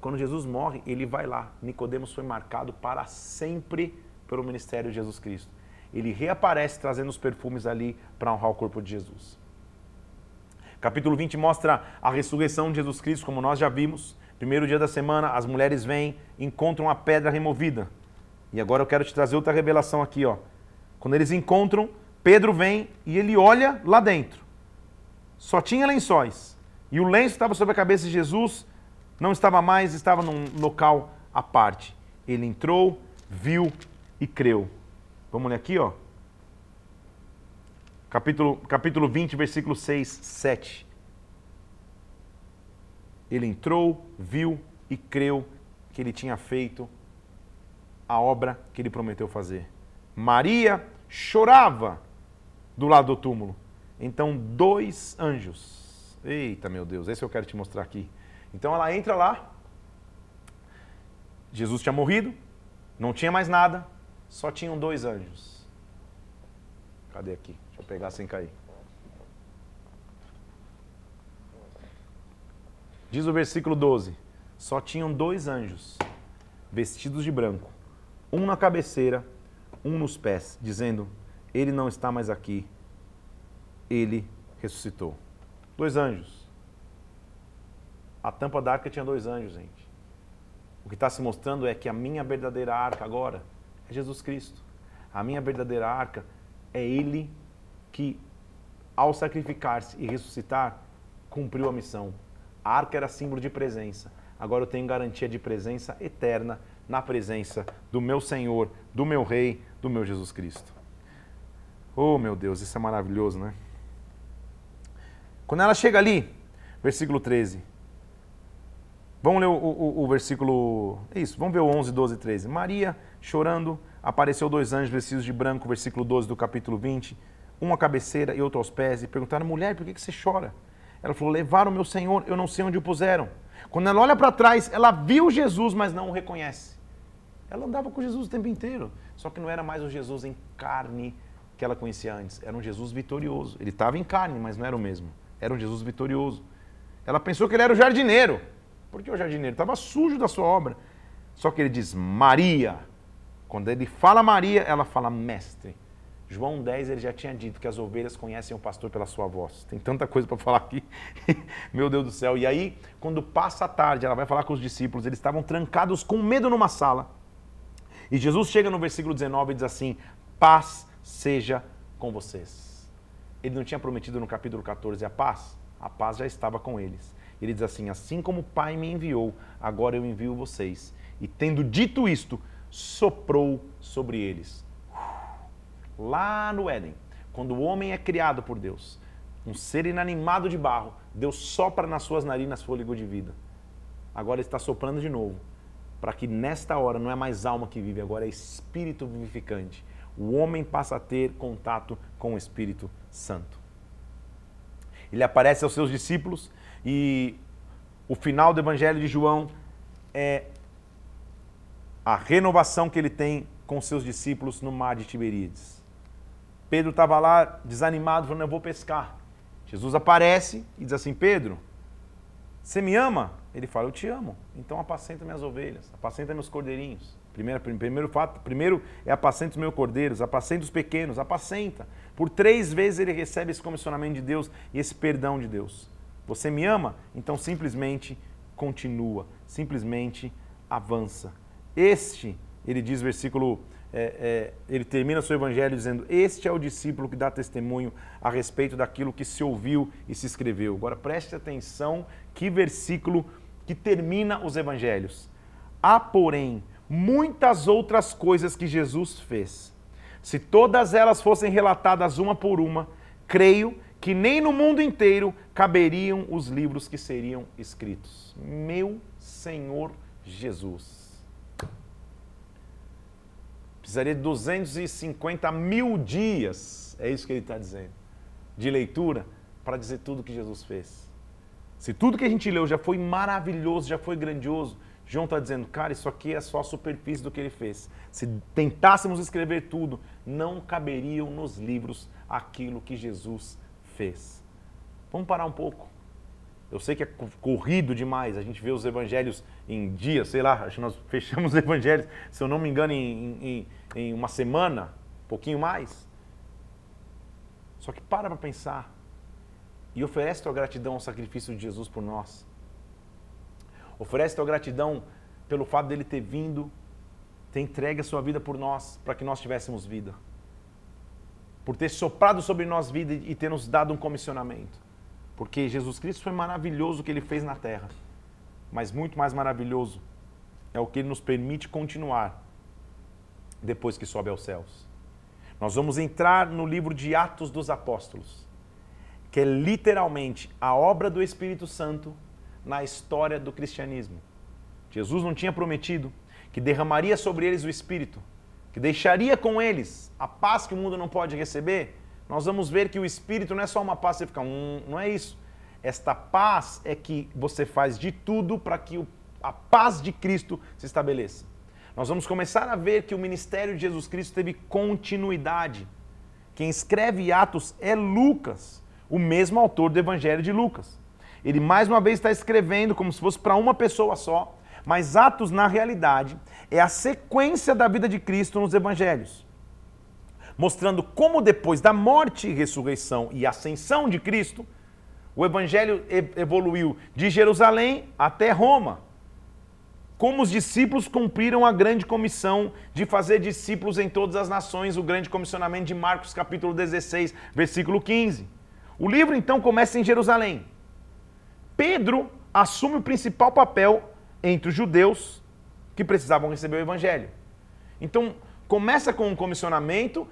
Quando Jesus morre, ele vai lá. Nicodemos foi marcado para sempre pelo ministério de Jesus Cristo. Ele reaparece trazendo os perfumes ali para honrar o corpo de Jesus. Capítulo 20 mostra a ressurreição de Jesus Cristo, como nós já vimos. Primeiro dia da semana, as mulheres vêm, encontram a pedra removida. E agora eu quero te trazer outra revelação aqui, ó. Quando eles encontram, Pedro vem e ele olha lá dentro. Só tinha lençóis. E o lenço estava sobre a cabeça de Jesus, não estava mais, estava num local à parte. Ele entrou, viu e creu. Vamos ler aqui, ó. Capítulo, capítulo 20, versículo 6, 7. Ele entrou, viu e creu que ele tinha feito a obra que ele prometeu fazer. Maria chorava do lado do túmulo. Então, dois anjos. Eita, meu Deus, esse eu quero te mostrar aqui. Então, ela entra lá. Jesus tinha morrido, não tinha mais nada, só tinham dois anjos. Cadê aqui? Deixa eu pegar sem cair. Diz o versículo 12: Só tinham dois anjos, vestidos de branco, um na cabeceira, um nos pés, dizendo: Ele não está mais aqui, ele ressuscitou. Dois anjos. A tampa da arca tinha dois anjos, gente. O que está se mostrando é que a minha verdadeira arca agora é Jesus Cristo. A minha verdadeira arca é Ele que, ao sacrificar-se e ressuscitar, cumpriu a missão. A arca era símbolo de presença. Agora eu tenho garantia de presença eterna na presença do meu Senhor, do meu Rei, do meu Jesus Cristo. Oh, meu Deus, isso é maravilhoso, né? Quando ela chega ali, versículo 13. Vamos ler o, o, o versículo. É isso, vamos ver o 11, 12 e 13. Maria, chorando, apareceu dois anjos vestidos de branco, versículo 12 do capítulo 20, um à cabeceira e outro aos pés, e perguntaram: mulher, por que você chora? Ela falou: Levaram meu Senhor, eu não sei onde o puseram. Quando ela olha para trás, ela viu Jesus, mas não o reconhece. Ela andava com Jesus o tempo inteiro, só que não era mais o Jesus em carne que ela conhecia antes. Era um Jesus vitorioso. Ele estava em carne, mas não era o mesmo. Era um Jesus vitorioso. Ela pensou que ele era o jardineiro, porque o jardineiro estava sujo da sua obra. Só que ele diz Maria. Quando ele fala Maria, ela fala mestre. João 10 ele já tinha dito que as ovelhas conhecem o pastor pela sua voz. Tem tanta coisa para falar aqui. Meu Deus do céu. E aí, quando passa a tarde, ela vai falar com os discípulos, eles estavam trancados com medo numa sala. E Jesus chega no versículo 19 e diz assim: Paz seja com vocês. Ele não tinha prometido no capítulo 14 a paz? A paz já estava com eles. Ele diz assim: Assim como o Pai me enviou, agora eu envio vocês. E tendo dito isto, soprou sobre eles lá no Éden, quando o homem é criado por Deus, um ser inanimado de barro, Deus sopra nas suas narinas fôlego de vida. Agora ele está soprando de novo, para que nesta hora não é mais alma que vive, agora é espírito vivificante. O homem passa a ter contato com o Espírito Santo. Ele aparece aos seus discípulos e o final do Evangelho de João é a renovação que ele tem com seus discípulos no mar de Tiberíades. Pedro estava lá desanimado, falando: Eu vou pescar. Jesus aparece e diz assim: Pedro, você me ama? Ele fala: Eu te amo. Então apacenta minhas ovelhas, apacenta meus cordeirinhos. Primeiro, primeiro fato, primeiro é apacenta os meus cordeiros, apacenta os pequenos, apacenta. Por três vezes ele recebe esse comissionamento de Deus e esse perdão de Deus. Você me ama? Então simplesmente continua, simplesmente avança. Este, ele diz, versículo é, é, ele termina seu evangelho dizendo: Este é o discípulo que dá testemunho a respeito daquilo que se ouviu e se escreveu. Agora preste atenção que versículo que termina os evangelhos. Há, porém, muitas outras coisas que Jesus fez. Se todas elas fossem relatadas uma por uma, creio que nem no mundo inteiro caberiam os livros que seriam escritos. Meu Senhor Jesus precisaria de 250 mil dias, é isso que ele está dizendo, de leitura para dizer tudo que Jesus fez. Se tudo que a gente leu já foi maravilhoso, já foi grandioso, João está dizendo, cara, isso aqui é só a superfície do que ele fez. Se tentássemos escrever tudo, não caberiam nos livros aquilo que Jesus fez. Vamos parar um pouco. Eu sei que é corrido demais, a gente vê os evangelhos em dias, sei lá, acho que nós fechamos os evangelhos, se eu não me engano, em, em, em uma semana, um pouquinho mais. Só que para para pensar e oferece tua gratidão ao sacrifício de Jesus por nós. Oferece tua gratidão pelo fato dele ter vindo, ter entregue a sua vida por nós, para que nós tivéssemos vida. Por ter soprado sobre nós vida e ter nos dado um comissionamento. Porque Jesus Cristo foi maravilhoso o que ele fez na terra. Mas muito mais maravilhoso é o que ele nos permite continuar depois que sobe aos céus. Nós vamos entrar no livro de Atos dos Apóstolos, que é literalmente a obra do Espírito Santo na história do cristianismo. Jesus não tinha prometido que derramaria sobre eles o Espírito, que deixaria com eles a paz que o mundo não pode receber? Nós vamos ver que o Espírito não é só uma paz, você fica, hum, não é isso. Esta paz é que você faz de tudo para que a paz de Cristo se estabeleça. Nós vamos começar a ver que o ministério de Jesus Cristo teve continuidade. Quem escreve Atos é Lucas, o mesmo autor do Evangelho de Lucas. Ele mais uma vez está escrevendo como se fosse para uma pessoa só, mas Atos, na realidade, é a sequência da vida de Cristo nos evangelhos. Mostrando como depois da morte, ressurreição e ascensão de Cristo, o evangelho evoluiu de Jerusalém até Roma. Como os discípulos cumpriram a grande comissão de fazer discípulos em todas as nações, o grande comissionamento de Marcos capítulo 16, versículo 15. O livro então começa em Jerusalém. Pedro assume o principal papel entre os judeus que precisavam receber o evangelho. Então, começa com um comissionamento,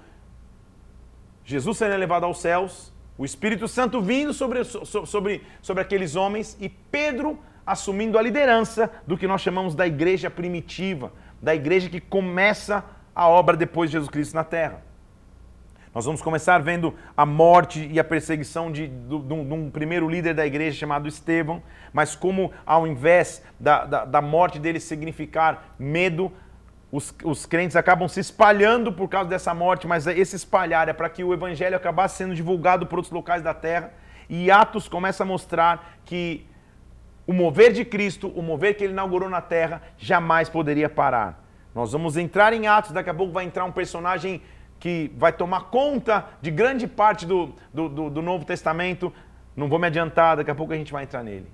Jesus sendo elevado aos céus, o Espírito Santo vindo sobre, sobre, sobre aqueles homens e Pedro assumindo a liderança do que nós chamamos da igreja primitiva, da igreja que começa a obra depois de Jesus Cristo na terra. Nós vamos começar vendo a morte e a perseguição de, de, de, um, de um, primeiro líder da igreja chamado Estevão, mas como ao invés da, da, da morte dele significar medo, os, os, crentes acabam se espalhando por causa dessa morte, mas esse espalhar é para que o evangelho acabasse sendo divulgado por outros locais da terra. E Atos começa a mostrar que o mover de Cristo, o mover que ele inaugurou na terra, jamais poderia parar. Nós vamos entrar em Atos, daqui a pouco vai entrar um personagem que vai tomar conta de grande parte do, do, do, do Novo Testamento. Não vou me adiantar, daqui a pouco a gente vai entrar nele.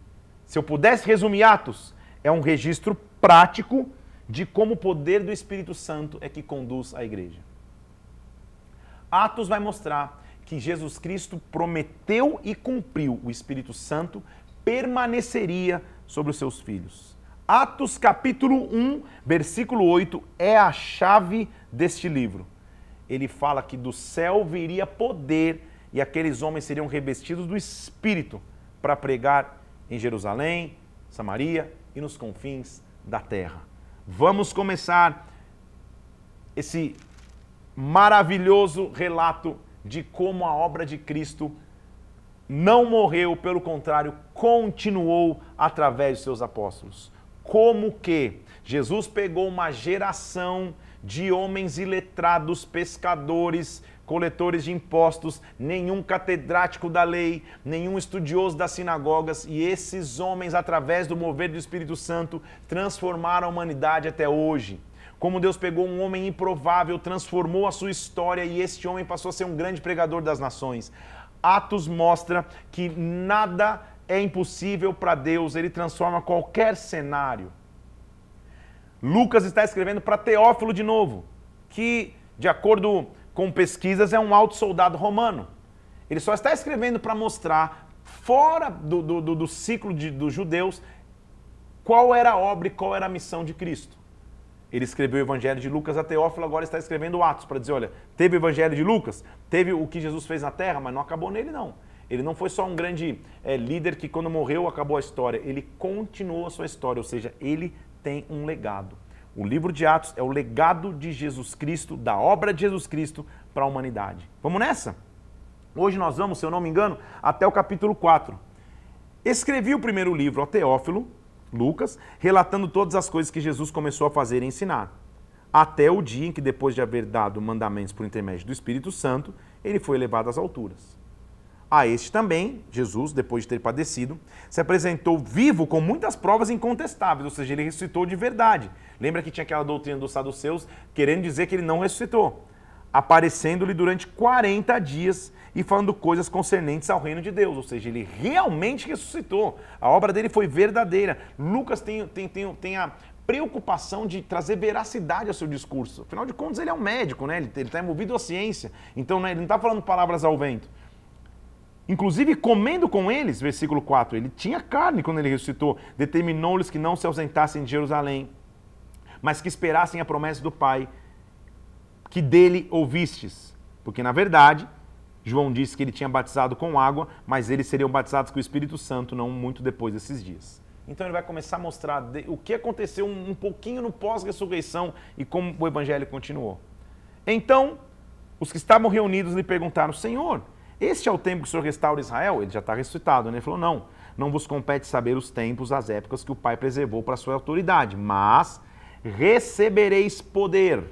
Se eu pudesse resumir Atos, é um registro prático de como o poder do Espírito Santo é que conduz a igreja. Atos vai mostrar que Jesus Cristo prometeu e cumpriu o Espírito Santo permaneceria sobre os seus filhos. Atos capítulo 1, versículo 8 é a chave deste livro ele fala que do céu viria poder e aqueles homens seriam revestidos do Espírito para pregar em Jerusalém, Samaria e nos confins da terra. Vamos começar esse maravilhoso relato de como a obra de Cristo não morreu, pelo contrário, continuou através de seus apóstolos. Como que Jesus pegou uma geração de homens iletrados, pescadores, coletores de impostos, nenhum catedrático da lei, nenhum estudioso das sinagogas, e esses homens, através do mover do Espírito Santo, transformaram a humanidade até hoje. Como Deus pegou um homem improvável, transformou a sua história e este homem passou a ser um grande pregador das nações. Atos mostra que nada é impossível para Deus, ele transforma qualquer cenário. Lucas está escrevendo para Teófilo de novo, que, de acordo com pesquisas, é um alto soldado romano. Ele só está escrevendo para mostrar, fora do, do, do ciclo de, dos judeus, qual era a obra e qual era a missão de Cristo. Ele escreveu o Evangelho de Lucas a Teófilo, agora está escrevendo Atos, para dizer: olha, teve o Evangelho de Lucas, teve o que Jesus fez na terra, mas não acabou nele, não. Ele não foi só um grande é, líder que, quando morreu, acabou a história. Ele continuou a sua história, ou seja, ele tem um legado. O livro de Atos é o legado de Jesus Cristo, da obra de Jesus Cristo para a humanidade. Vamos nessa? Hoje nós vamos, se eu não me engano, até o capítulo 4. Escrevi o primeiro livro ao Teófilo, Lucas, relatando todas as coisas que Jesus começou a fazer e ensinar. Até o dia em que, depois de haver dado mandamentos por intermédio do Espírito Santo, ele foi elevado às alturas. A este também, Jesus, depois de ter padecido, se apresentou vivo com muitas provas incontestáveis, ou seja, ele ressuscitou de verdade. Lembra que tinha aquela doutrina dos saduceus querendo dizer que ele não ressuscitou, aparecendo-lhe durante 40 dias e falando coisas concernentes ao reino de Deus, ou seja, ele realmente ressuscitou. A obra dele foi verdadeira. Lucas tem, tem, tem, tem a preocupação de trazer veracidade ao seu discurso. Afinal de contas, ele é um médico, né? ele está envolvido à ciência, então né, ele não está falando palavras ao vento. Inclusive, comendo com eles, versículo 4, ele tinha carne quando ele ressuscitou, determinou-lhes que não se ausentassem de Jerusalém, mas que esperassem a promessa do Pai, que dele ouvistes. Porque, na verdade, João disse que ele tinha batizado com água, mas eles seriam batizados com o Espírito Santo não muito depois desses dias. Então ele vai começar a mostrar o que aconteceu um pouquinho no pós-ressurreição e como o evangelho continuou. Então, os que estavam reunidos lhe perguntaram: Senhor, este é o tempo que o Senhor restaura Israel? Ele já está ressuscitado, né? Ele falou: não, não vos compete saber os tempos, as épocas que o Pai preservou para a sua autoridade, mas recebereis poder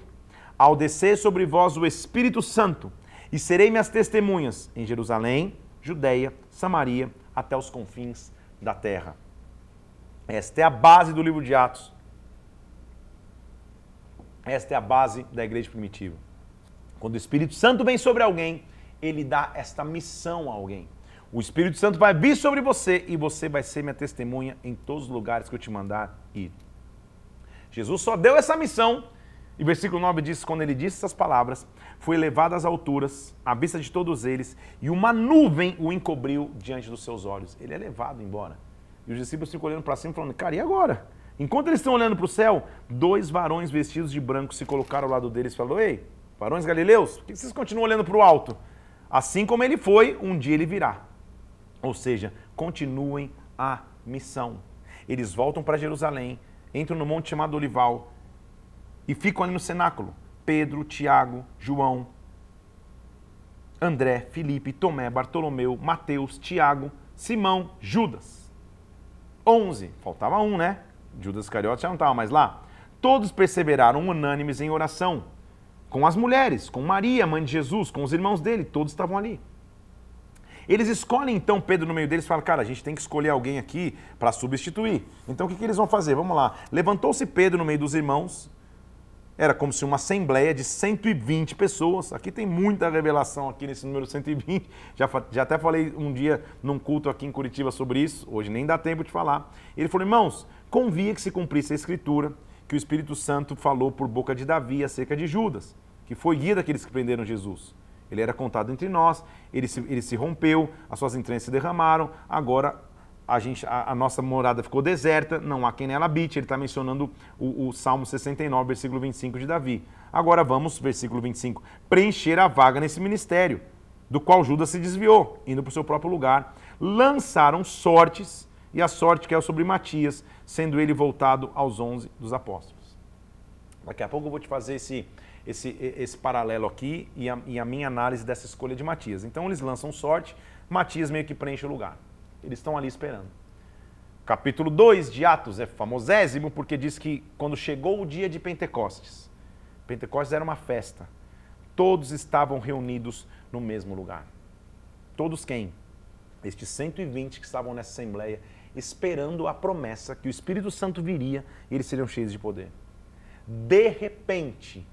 ao descer sobre vós o Espírito Santo, e serei minhas testemunhas em Jerusalém, Judeia, Samaria, até os confins da terra. Esta é a base do livro de Atos. Esta é a base da igreja primitiva. Quando o Espírito Santo vem sobre alguém, ele dá esta missão a alguém. O Espírito Santo vai vir sobre você e você vai ser minha testemunha em todos os lugares que eu te mandar ir. Jesus só deu essa missão, e versículo 9 diz: quando ele disse essas palavras, foi elevado às alturas, à vista de todos eles, e uma nuvem o encobriu diante dos seus olhos. Ele é levado embora. E os discípulos ficam olhando para cima falando: cara, e agora? Enquanto eles estão olhando para o céu, dois varões vestidos de branco se colocaram ao lado deles e falaram: Ei, varões galileus, por que vocês continuam olhando para o alto? Assim como ele foi, um dia ele virá. Ou seja, continuem a missão. Eles voltam para Jerusalém, entram no monte chamado Olival e ficam ali no cenáculo. Pedro, Tiago, João, André, Felipe, Tomé, Bartolomeu, Mateus, Tiago, Simão, Judas. Onze. Faltava um, né? Judas Iscariote já não estava mais lá. Todos perseveraram unânimes em oração com as mulheres, com Maria, mãe de Jesus, com os irmãos dele, todos estavam ali. Eles escolhem então Pedro no meio deles e falam: Cara, a gente tem que escolher alguém aqui para substituir. Então o que, que eles vão fazer? Vamos lá. Levantou-se Pedro no meio dos irmãos. Era como se uma assembleia de 120 pessoas. Aqui tem muita revelação aqui nesse número 120. Já, já até falei um dia num culto aqui em Curitiba sobre isso. Hoje nem dá tempo de falar. Ele falou: Irmãos, convia que se cumprisse a escritura que o Espírito Santo falou por boca de Davi acerca de Judas que foi guia daqueles que prenderam Jesus. Ele era contado entre nós, ele se, ele se rompeu, as suas entranhas se derramaram, agora a, gente, a, a nossa morada ficou deserta, não há quem nela habite. Ele está mencionando o, o Salmo 69, versículo 25 de Davi. Agora vamos, versículo 25, preencher a vaga nesse ministério, do qual Judas se desviou, indo para o seu próprio lugar. Lançaram sortes, e a sorte caiu sobre Matias, sendo ele voltado aos onze dos apóstolos. Daqui a pouco eu vou te fazer esse, esse, esse paralelo aqui e a, e a minha análise dessa escolha de Matias. Então eles lançam sorte, Matias meio que preenche o lugar. Eles estão ali esperando. Capítulo 2 de Atos é famosésimo porque diz que quando chegou o dia de Pentecostes, Pentecostes era uma festa, todos estavam reunidos no mesmo lugar. Todos quem? Estes 120 que estavam nessa assembleia, esperando a promessa que o Espírito Santo viria e eles seriam cheios de poder. De repente,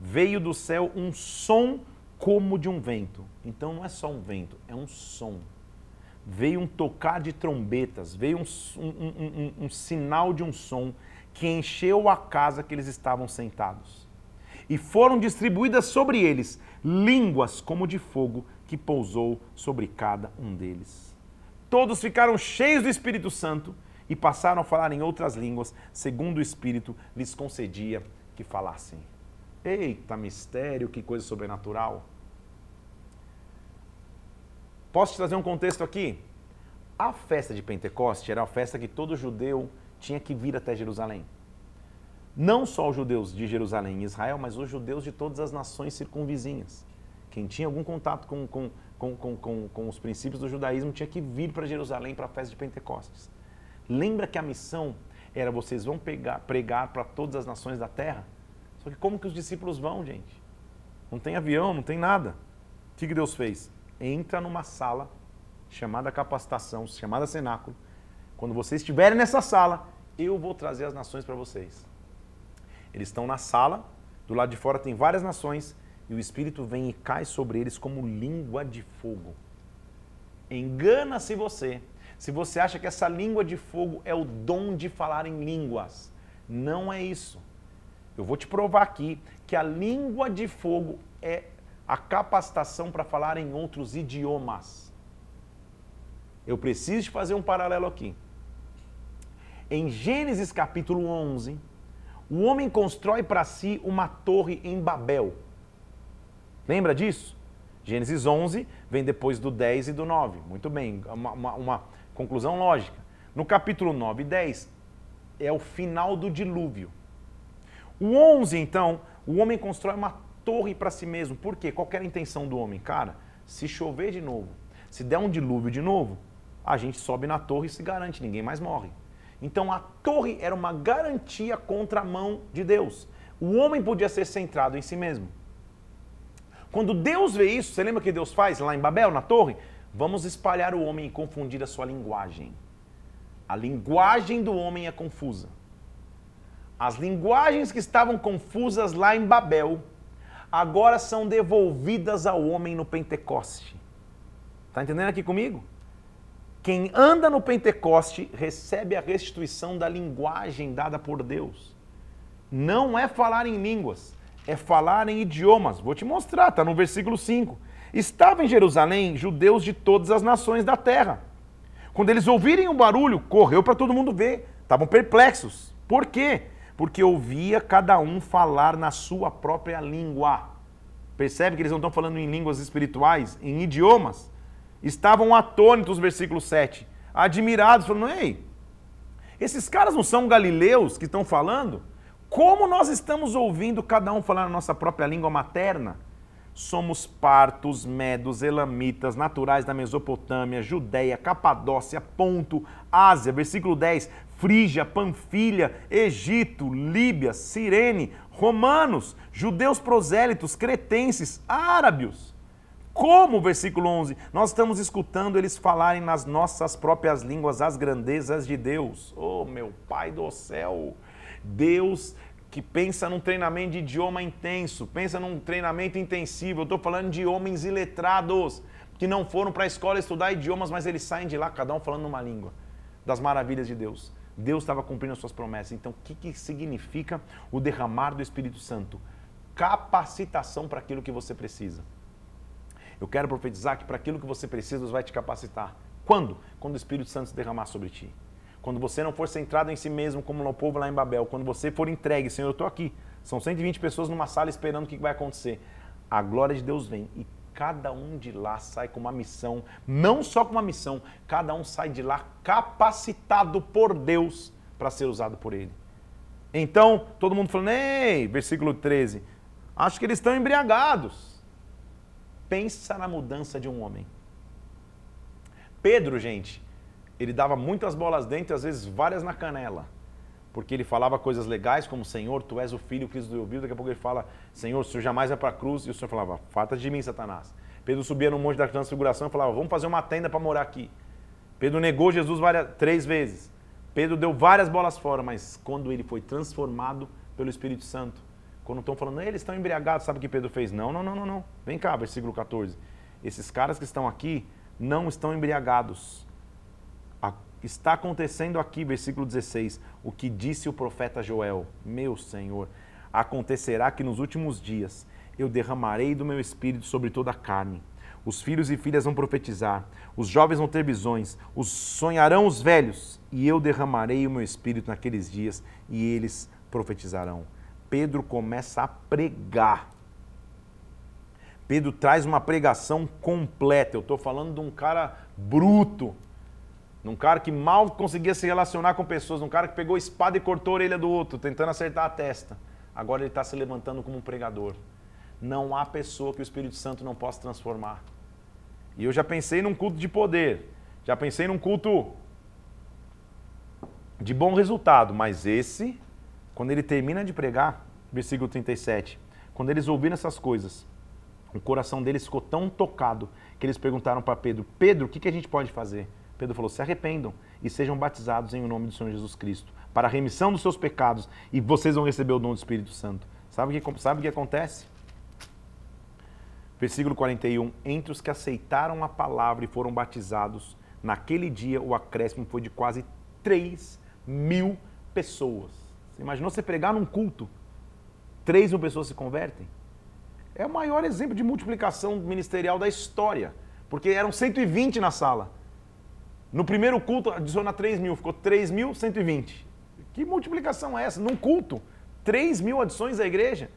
veio do céu um som como de um vento. Então não é só um vento, é um som. Veio um tocar de trombetas, veio um, um, um, um, sinal de um som que encheu a casa que eles estavam sentados. E foram distribuídas sobre eles línguas como de fogo que pousou sobre cada um deles. Todos ficaram cheios do Espírito Santo e passaram a falar em outras línguas, segundo o Espírito lhes concedia que falassem. Eita mistério, que coisa sobrenatural. Posso te trazer um contexto aqui? A festa de Pentecoste era a festa que todo judeu tinha que vir até Jerusalém. Não só os judeus de Jerusalém e Israel, mas os judeus de todas as nações circunvizinhas. Quem tinha algum contato com, com, com, com, com os princípios do judaísmo tinha que vir para Jerusalém para a festa de Pentecostes. Lembra que a missão era vocês vão pegar, pregar para todas as nações da terra. Só que como que os discípulos vão, gente? Não tem avião, não tem nada. O que, que Deus fez? Entra numa sala chamada capacitação, chamada cenáculo. Quando vocês estiverem nessa sala, eu vou trazer as nações para vocês. Eles estão na sala, do lado de fora tem várias nações, e o Espírito vem e cai sobre eles como língua de fogo. Engana-se você se você acha que essa língua de fogo é o dom de falar em línguas. Não é isso. Eu vou te provar aqui que a língua de fogo é a capacitação para falar em outros idiomas. Eu preciso fazer um paralelo aqui. Em Gênesis capítulo 11, o homem constrói para si uma torre em Babel. Lembra disso? Gênesis 11 vem depois do 10 e do 9. Muito bem, uma, uma, uma conclusão lógica. No capítulo 9 e 10 é o final do dilúvio. O 11, então, o homem constrói uma torre para si mesmo. Por quê? Qual era a intenção do homem? Cara, se chover de novo, se der um dilúvio de novo, a gente sobe na torre e se garante, ninguém mais morre. Então a torre era uma garantia contra a mão de Deus. O homem podia ser centrado em si mesmo. Quando Deus vê isso, você lembra o que Deus faz lá em Babel, na torre? Vamos espalhar o homem e confundir a sua linguagem. A linguagem do homem é confusa. As linguagens que estavam confusas lá em Babel, agora são devolvidas ao homem no Pentecoste. Está entendendo aqui comigo? Quem anda no Pentecoste recebe a restituição da linguagem dada por Deus. Não é falar em línguas, é falar em idiomas. Vou te mostrar, está no versículo 5. Estava em Jerusalém judeus de todas as nações da terra. Quando eles ouvirem o barulho, correu para todo mundo ver. Estavam perplexos. Por quê? Porque ouvia cada um falar na sua própria língua. Percebe que eles não estão falando em línguas espirituais, em idiomas? Estavam atônitos, versículo 7, admirados, falando: Ei, esses caras não são galileus que estão falando? Como nós estamos ouvindo cada um falar na nossa própria língua materna? Somos partos, medos, elamitas, naturais da Mesopotâmia, Judéia, Capadócia, Ponto, Ásia, versículo 10, Frígia, Panfilha, Egito, Líbia, Cirene, romanos, judeus prosélitos, cretenses, árabes. Como, versículo 11, nós estamos escutando eles falarem nas nossas próprias línguas as grandezas de Deus. Oh, meu Pai do céu! Deus que pensa num treinamento de idioma intenso, pensa num treinamento intensivo. Eu estou falando de homens iletrados que não foram para a escola estudar idiomas, mas eles saem de lá, cada um falando numa língua das maravilhas de Deus. Deus estava cumprindo as suas promessas. Então, o que, que significa o derramar do Espírito Santo? Capacitação para aquilo que você precisa. Eu quero profetizar que para aquilo que você precisa, Deus vai te capacitar. Quando? Quando o Espírito Santo se derramar sobre ti. Quando você não for centrado em si mesmo, como no povo lá em Babel. Quando você for entregue, Senhor, eu estou aqui. São 120 pessoas numa sala esperando o que vai acontecer. A glória de Deus vem e cada um de lá sai com uma missão, não só com uma missão, cada um sai de lá capacitado por Deus para ser usado por Ele. Então, todo mundo falando, ei, versículo 13, acho que eles estão embriagados. Pensa na mudança de um homem. Pedro, gente, ele dava muitas bolas dentro, às vezes várias na canela porque ele falava coisas legais como Senhor, tu és o filho Cristo do ouvido. Daqui a pouco ele fala, Senhor, o Senhor jamais vai para a cruz. E o Senhor falava, farta de mim, Satanás. Pedro subia no monte da transfiguração e falava, vamos fazer uma tenda para morar aqui. Pedro negou Jesus várias, três vezes. Pedro deu várias bolas fora, mas quando ele foi transformado pelo Espírito Santo, quando estão falando, eles estão embriagados, sabe o que Pedro fez? Não, não, não, não, não. Vem cá, versículo 14. Esses caras que estão aqui não estão embriagados Está acontecendo aqui, versículo 16, o que disse o profeta Joel: Meu Senhor, acontecerá que nos últimos dias eu derramarei do meu espírito sobre toda a carne. Os filhos e filhas vão profetizar, os jovens vão ter visões, os sonharão os velhos, e eu derramarei o meu espírito naqueles dias e eles profetizarão. Pedro começa a pregar. Pedro traz uma pregação completa. Eu estou falando de um cara bruto, num cara que mal conseguia se relacionar com pessoas, num cara que pegou espada e cortou a orelha do outro, tentando acertar a testa. Agora ele está se levantando como um pregador. Não há pessoa que o Espírito Santo não possa transformar. E eu já pensei num culto de poder, já pensei num culto de bom resultado, mas esse, quando ele termina de pregar, versículo 37, quando eles ouviram essas coisas, o coração deles ficou tão tocado que eles perguntaram para Pedro: Pedro, o que, que a gente pode fazer? Pedro falou: se arrependam e sejam batizados em nome do Senhor Jesus Cristo, para a remissão dos seus pecados, e vocês vão receber o dom do Espírito Santo. Sabe o que, sabe o que acontece? Versículo 41: Entre os que aceitaram a palavra e foram batizados, naquele dia o acréscimo foi de quase 3 mil pessoas. Você imaginou você pregar num culto? 3 mil pessoas se convertem? É o maior exemplo de multiplicação ministerial da história, porque eram 120 na sala. No primeiro culto, adiciona 3 mil, ficou 3.120. Que multiplicação é essa? Num culto, 3 mil adições à igreja.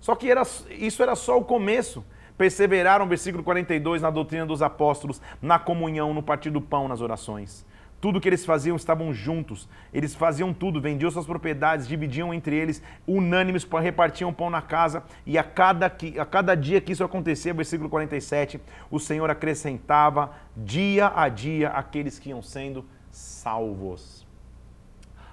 Só que era, isso era só o começo. Perseveraram, versículo 42, na doutrina dos apóstolos, na comunhão, no partir do pão, nas orações. Tudo que eles faziam estavam juntos. Eles faziam tudo, vendiam suas propriedades, dividiam entre eles, unânimes, repartiam pão na casa. E a cada, a cada dia que isso acontecia, versículo 47, o Senhor acrescentava dia a dia aqueles que iam sendo salvos.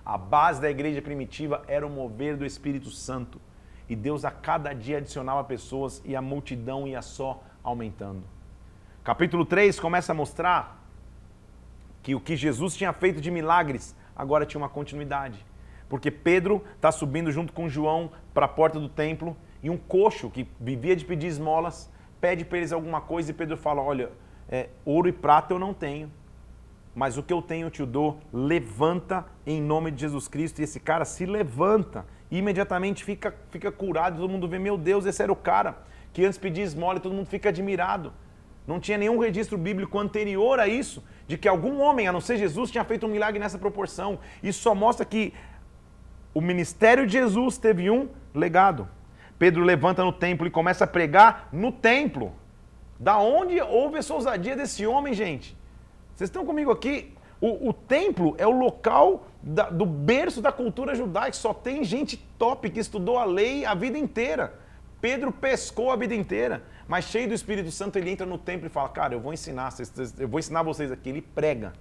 A base da igreja primitiva era o mover do Espírito Santo. E Deus a cada dia adicionava pessoas e a multidão ia só aumentando. Capítulo 3 começa a mostrar que o que Jesus tinha feito de milagres agora tinha uma continuidade. Porque Pedro está subindo junto com João para a porta do templo e um coxo que vivia de pedir esmolas pede para eles alguma coisa e Pedro fala: Olha, é, ouro e prata eu não tenho, mas o que eu tenho eu te dou. Levanta em nome de Jesus Cristo. E esse cara se levanta e imediatamente fica, fica curado. Todo mundo vê, meu Deus, esse era o cara que antes pedia esmola e todo mundo fica admirado. Não tinha nenhum registro bíblico anterior a isso, de que algum homem, a não ser Jesus, tinha feito um milagre nessa proporção. Isso só mostra que o ministério de Jesus teve um legado. Pedro levanta no templo e começa a pregar no templo. Da onde houve essa ousadia desse homem, gente? Vocês estão comigo aqui? O, o templo é o local da, do berço da cultura judaica. Só tem gente top que estudou a lei a vida inteira. Pedro pescou a vida inteira, mas cheio do Espírito Santo, ele entra no templo e fala: Cara, eu vou ensinar, eu vou ensinar vocês aqui. Ele prega,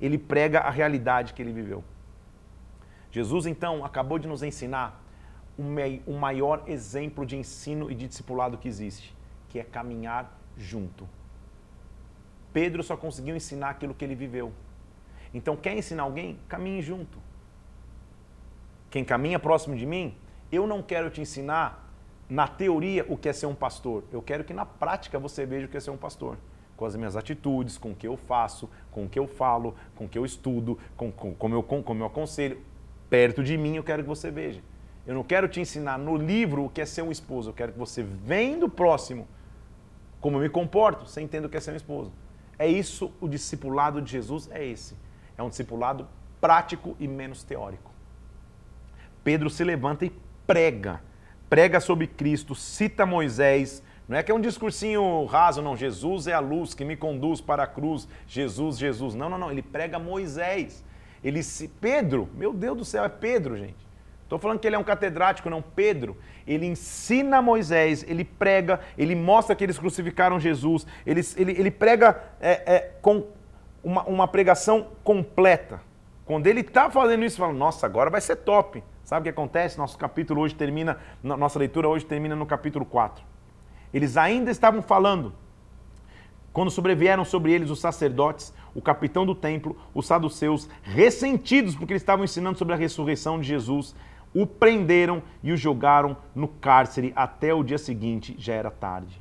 ele prega a realidade que ele viveu. Jesus, então, acabou de nos ensinar o maior exemplo de ensino e de discipulado que existe, que é caminhar junto. Pedro só conseguiu ensinar aquilo que ele viveu. Então, quer ensinar alguém? Caminhe junto. Quem caminha próximo de mim, eu não quero te ensinar na teoria o que é ser um pastor. Eu quero que na prática você veja o que é ser um pastor. Com as minhas atitudes, com o que eu faço, com o que eu falo, com o que eu estudo, com, com, com, meu, com, com o meu aconselho. Perto de mim eu quero que você veja. Eu não quero te ensinar no livro o que é ser um esposo. Eu quero que você vendo próximo como eu me comporto, você entenda o que é ser um esposo. É isso, o discipulado de Jesus é esse. É um discipulado prático e menos teórico. Pedro se levanta e prega. Prega sobre Cristo, cita Moisés. Não é que é um discursinho raso, não. Jesus é a luz que me conduz para a cruz. Jesus, Jesus. Não, não, não. Ele prega Moisés. Ele se. Pedro, meu Deus do céu, é Pedro, gente. Estou falando que ele é um catedrático, não Pedro. Ele ensina Moisés, ele prega, ele mostra que eles crucificaram Jesus, ele, ele, ele prega é, é, com uma, uma pregação completa. Quando ele está fazendo isso, fala, nossa, agora vai ser top. Sabe o que acontece? Nosso capítulo hoje termina, nossa leitura hoje termina no capítulo 4. Eles ainda estavam falando quando sobrevieram sobre eles os sacerdotes, o capitão do templo, os saduceus, ressentidos porque eles estavam ensinando sobre a ressurreição de Jesus, o prenderam e o jogaram no cárcere até o dia seguinte, já era tarde.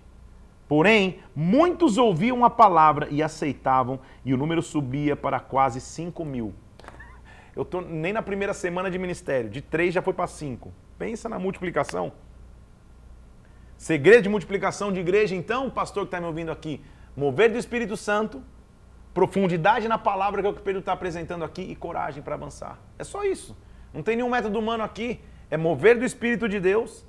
Porém, muitos ouviam a palavra e aceitavam, e o número subia para quase 5 mil. Eu tô nem na primeira semana de ministério, de 3 já foi para 5. Pensa na multiplicação. Segredo de multiplicação de igreja, então, pastor que está me ouvindo aqui, mover do Espírito Santo, profundidade na palavra que é o que Pedro está apresentando aqui e coragem para avançar. É só isso. Não tem nenhum método humano aqui. É mover do Espírito de Deus,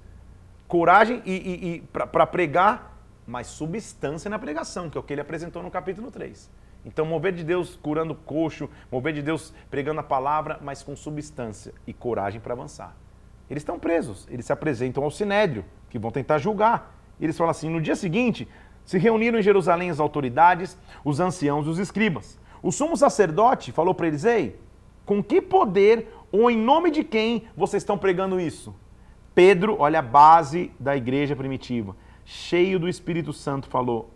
coragem e, e, e para pregar, mas substância na pregação, que é o que ele apresentou no capítulo 3. Então, mover de Deus curando coxo, mover de Deus pregando a palavra, mas com substância e coragem para avançar. Eles estão presos, eles se apresentam ao sinédrio, que vão tentar julgar. Eles falam assim: no dia seguinte, se reuniram em Jerusalém as autoridades, os anciãos e os escribas. O sumo sacerdote falou para eles: Ei, Com que poder ou em nome de quem vocês estão pregando isso? Pedro, olha a base da igreja primitiva, cheio do Espírito Santo, falou: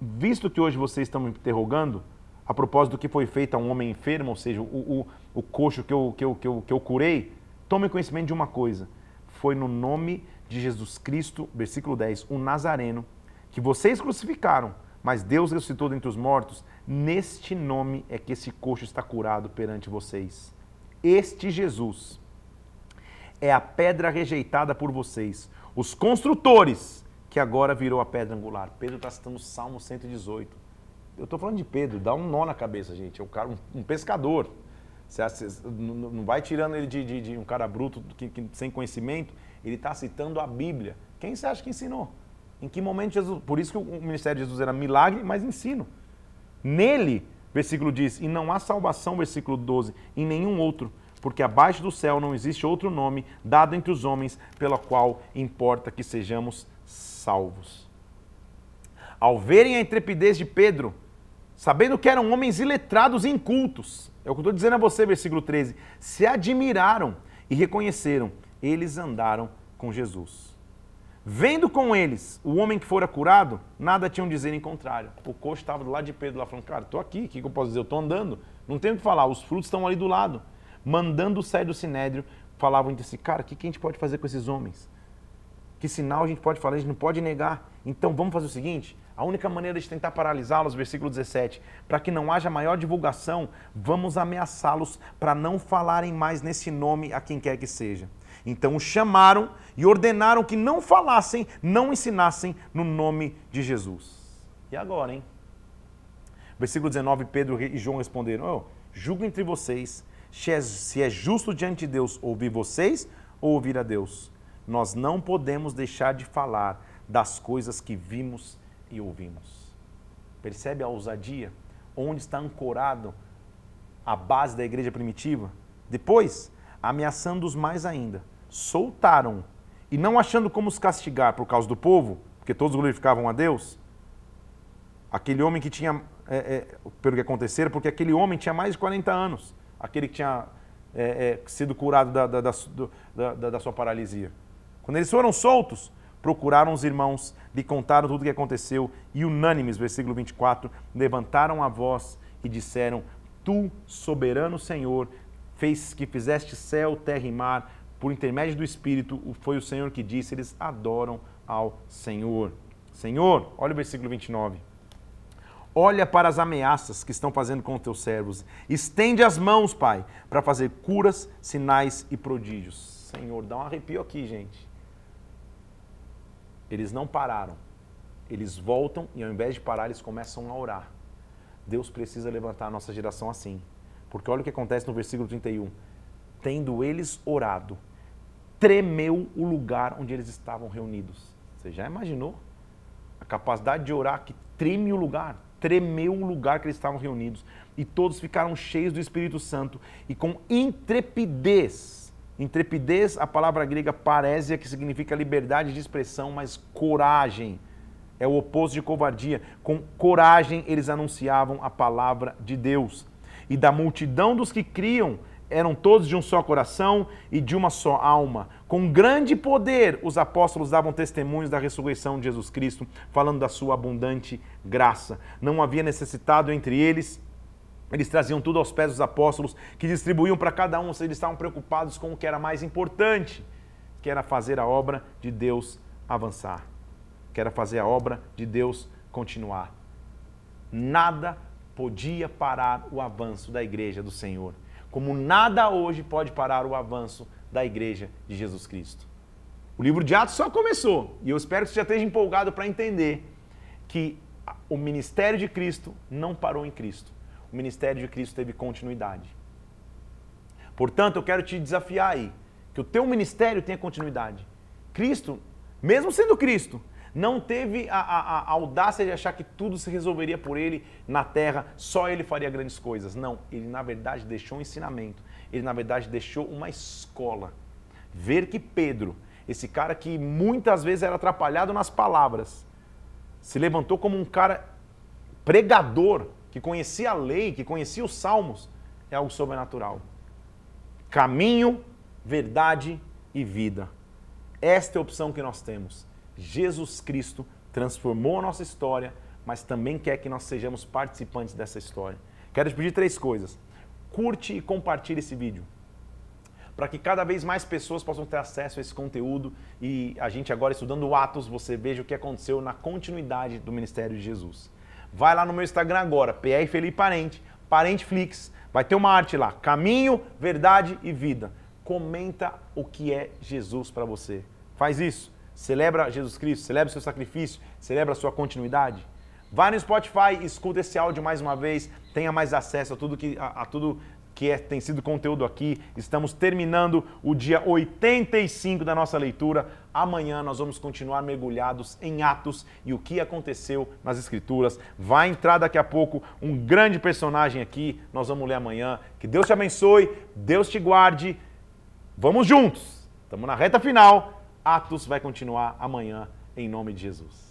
Visto que hoje vocês estão me interrogando, a propósito do que foi feito a um homem enfermo, ou seja, o, o, o coxo que eu, que, eu, que, eu, que eu curei, tome conhecimento de uma coisa: foi no nome de Jesus Cristo, versículo 10, o Nazareno, que vocês crucificaram, mas Deus ressuscitou dentre os mortos, neste nome é que esse coxo está curado perante vocês. Este Jesus é a pedra rejeitada por vocês, os construtores, que agora virou a pedra angular. Pedro está citando o Salmo 118. Eu estou falando de Pedro, dá um nó na cabeça, gente. É um, cara, um, um pescador. Você, não vai tirando ele de, de, de um cara bruto que, que, sem conhecimento. Ele está citando a Bíblia. Quem você acha que ensinou? Em que momento Jesus. Por isso que o ministério de Jesus era milagre, mas ensino. Nele, versículo diz, e não há salvação, versículo 12, em nenhum outro, porque abaixo do céu não existe outro nome dado entre os homens pelo qual importa que sejamos salvos. Ao verem a intrepidez de Pedro, sabendo que eram homens iletrados e incultos, é o que eu estou dizendo a você, versículo 13, se admiraram e reconheceram, eles andaram com Jesus. Vendo com eles o homem que fora curado, nada tinham a dizer em contrário. O coxo estava do lado de Pedro lá falando, cara, estou aqui, o que eu posso dizer? Eu estou andando, não tenho o que falar, os frutos estão ali do lado. Mandando sair do sinédrio, falavam entre si, cara, o que, que a gente pode fazer com esses homens? Que sinal a gente pode falar? A gente não pode negar. Então vamos fazer o seguinte, a única maneira de tentar paralisá-los, versículo 17, para que não haja maior divulgação, vamos ameaçá-los para não falarem mais nesse nome a quem quer que seja. Então o chamaram e ordenaram que não falassem, não ensinassem no nome de Jesus. E agora, hein? Versículo 19, Pedro e João responderam: oh, julgo entre vocês é, se é justo diante de Deus ouvir vocês ou ouvir a Deus. Nós não podemos deixar de falar das coisas que vimos e ouvimos. Percebe a ousadia? Onde está ancorado a base da igreja primitiva? Depois, ameaçando-os mais ainda, soltaram e não achando como os castigar por causa do povo, porque todos glorificavam a Deus, aquele homem que tinha, é, é, pelo que acontecera, porque aquele homem tinha mais de 40 anos, aquele que tinha é, é sido curado da, da, da, da, sua paralisia. Quando eles foram soltos, procuraram os irmãos, lhe contaram tudo o que aconteceu e, unânimes, versículo 24, levantaram a voz e disseram: Tu, soberano Senhor, fez que fizeste céu, terra e mar, por intermédio do Espírito, foi o Senhor que disse: eles adoram ao Senhor. Senhor, olha o versículo 29. Olha para as ameaças que estão fazendo com os teus servos. Estende as mãos, Pai, para fazer curas, sinais e prodígios. Senhor, dá um arrepio aqui, gente. Eles não pararam. Eles voltam e ao invés de parar, eles começam a orar. Deus precisa levantar a nossa geração assim. Porque olha o que acontece no versículo 31. Tendo eles orado, tremeu o lugar onde eles estavam reunidos. Você já imaginou? A capacidade de orar que treme o lugar, tremeu o lugar que eles estavam reunidos. E todos ficaram cheios do Espírito Santo e com intrepidez. Intrepidez, a palavra grega parésia, que significa liberdade de expressão, mas coragem. É o oposto de covardia. Com coragem eles anunciavam a palavra de Deus. E da multidão dos que criam, eram todos de um só coração e de uma só alma. Com grande poder, os apóstolos davam testemunhos da ressurreição de Jesus Cristo, falando da sua abundante graça. Não havia necessitado entre eles. Eles traziam tudo aos pés dos apóstolos, que distribuíam para cada um, eles estavam preocupados com o que era mais importante, que era fazer a obra de Deus avançar, que era fazer a obra de Deus continuar. Nada podia parar o avanço da igreja do Senhor como nada hoje pode parar o avanço da igreja de Jesus Cristo. O livro de Atos só começou e eu espero que você já esteja empolgado para entender que o ministério de Cristo não parou em Cristo. O ministério de Cristo teve continuidade. Portanto, eu quero te desafiar aí, que o teu ministério tenha continuidade. Cristo, mesmo sendo Cristo, não teve a, a, a, audácia de achar que tudo se resolveria por ele na terra, só ele faria grandes coisas. Não, ele na verdade deixou um ensinamento, ele na verdade deixou uma escola. Ver que Pedro, esse cara que muitas vezes era atrapalhado nas palavras, se levantou como um cara pregador, que conhecia a lei, que conhecia os salmos, é algo sobrenatural. Caminho, verdade e vida. Esta é a opção que nós temos. Jesus Cristo transformou a nossa história, mas também quer que nós sejamos participantes dessa história. Quero te pedir três coisas. Curte e compartilhe esse vídeo para que cada vez mais pessoas possam ter acesso a esse conteúdo e a gente agora estudando Atos, você veja o que aconteceu na continuidade do ministério de Jesus. Vai lá no meu Instagram agora, PR Felipe Parente, Parenteflix, vai ter uma arte lá, caminho, verdade e vida. Comenta o que é Jesus para você. Faz isso. Celebra Jesus Cristo, celebra o seu sacrifício, celebra a sua continuidade. Vai no Spotify, escuta esse áudio mais uma vez, tenha mais acesso a tudo que a, a tudo que é, tem sido conteúdo aqui. Estamos terminando o dia 85 da nossa leitura. Amanhã nós vamos continuar mergulhados em Atos e o que aconteceu nas Escrituras. Vai entrar daqui a pouco um grande personagem aqui. Nós vamos ler amanhã. Que Deus te abençoe, Deus te guarde. Vamos juntos. Estamos na reta final. Atos vai continuar amanhã, em nome de Jesus.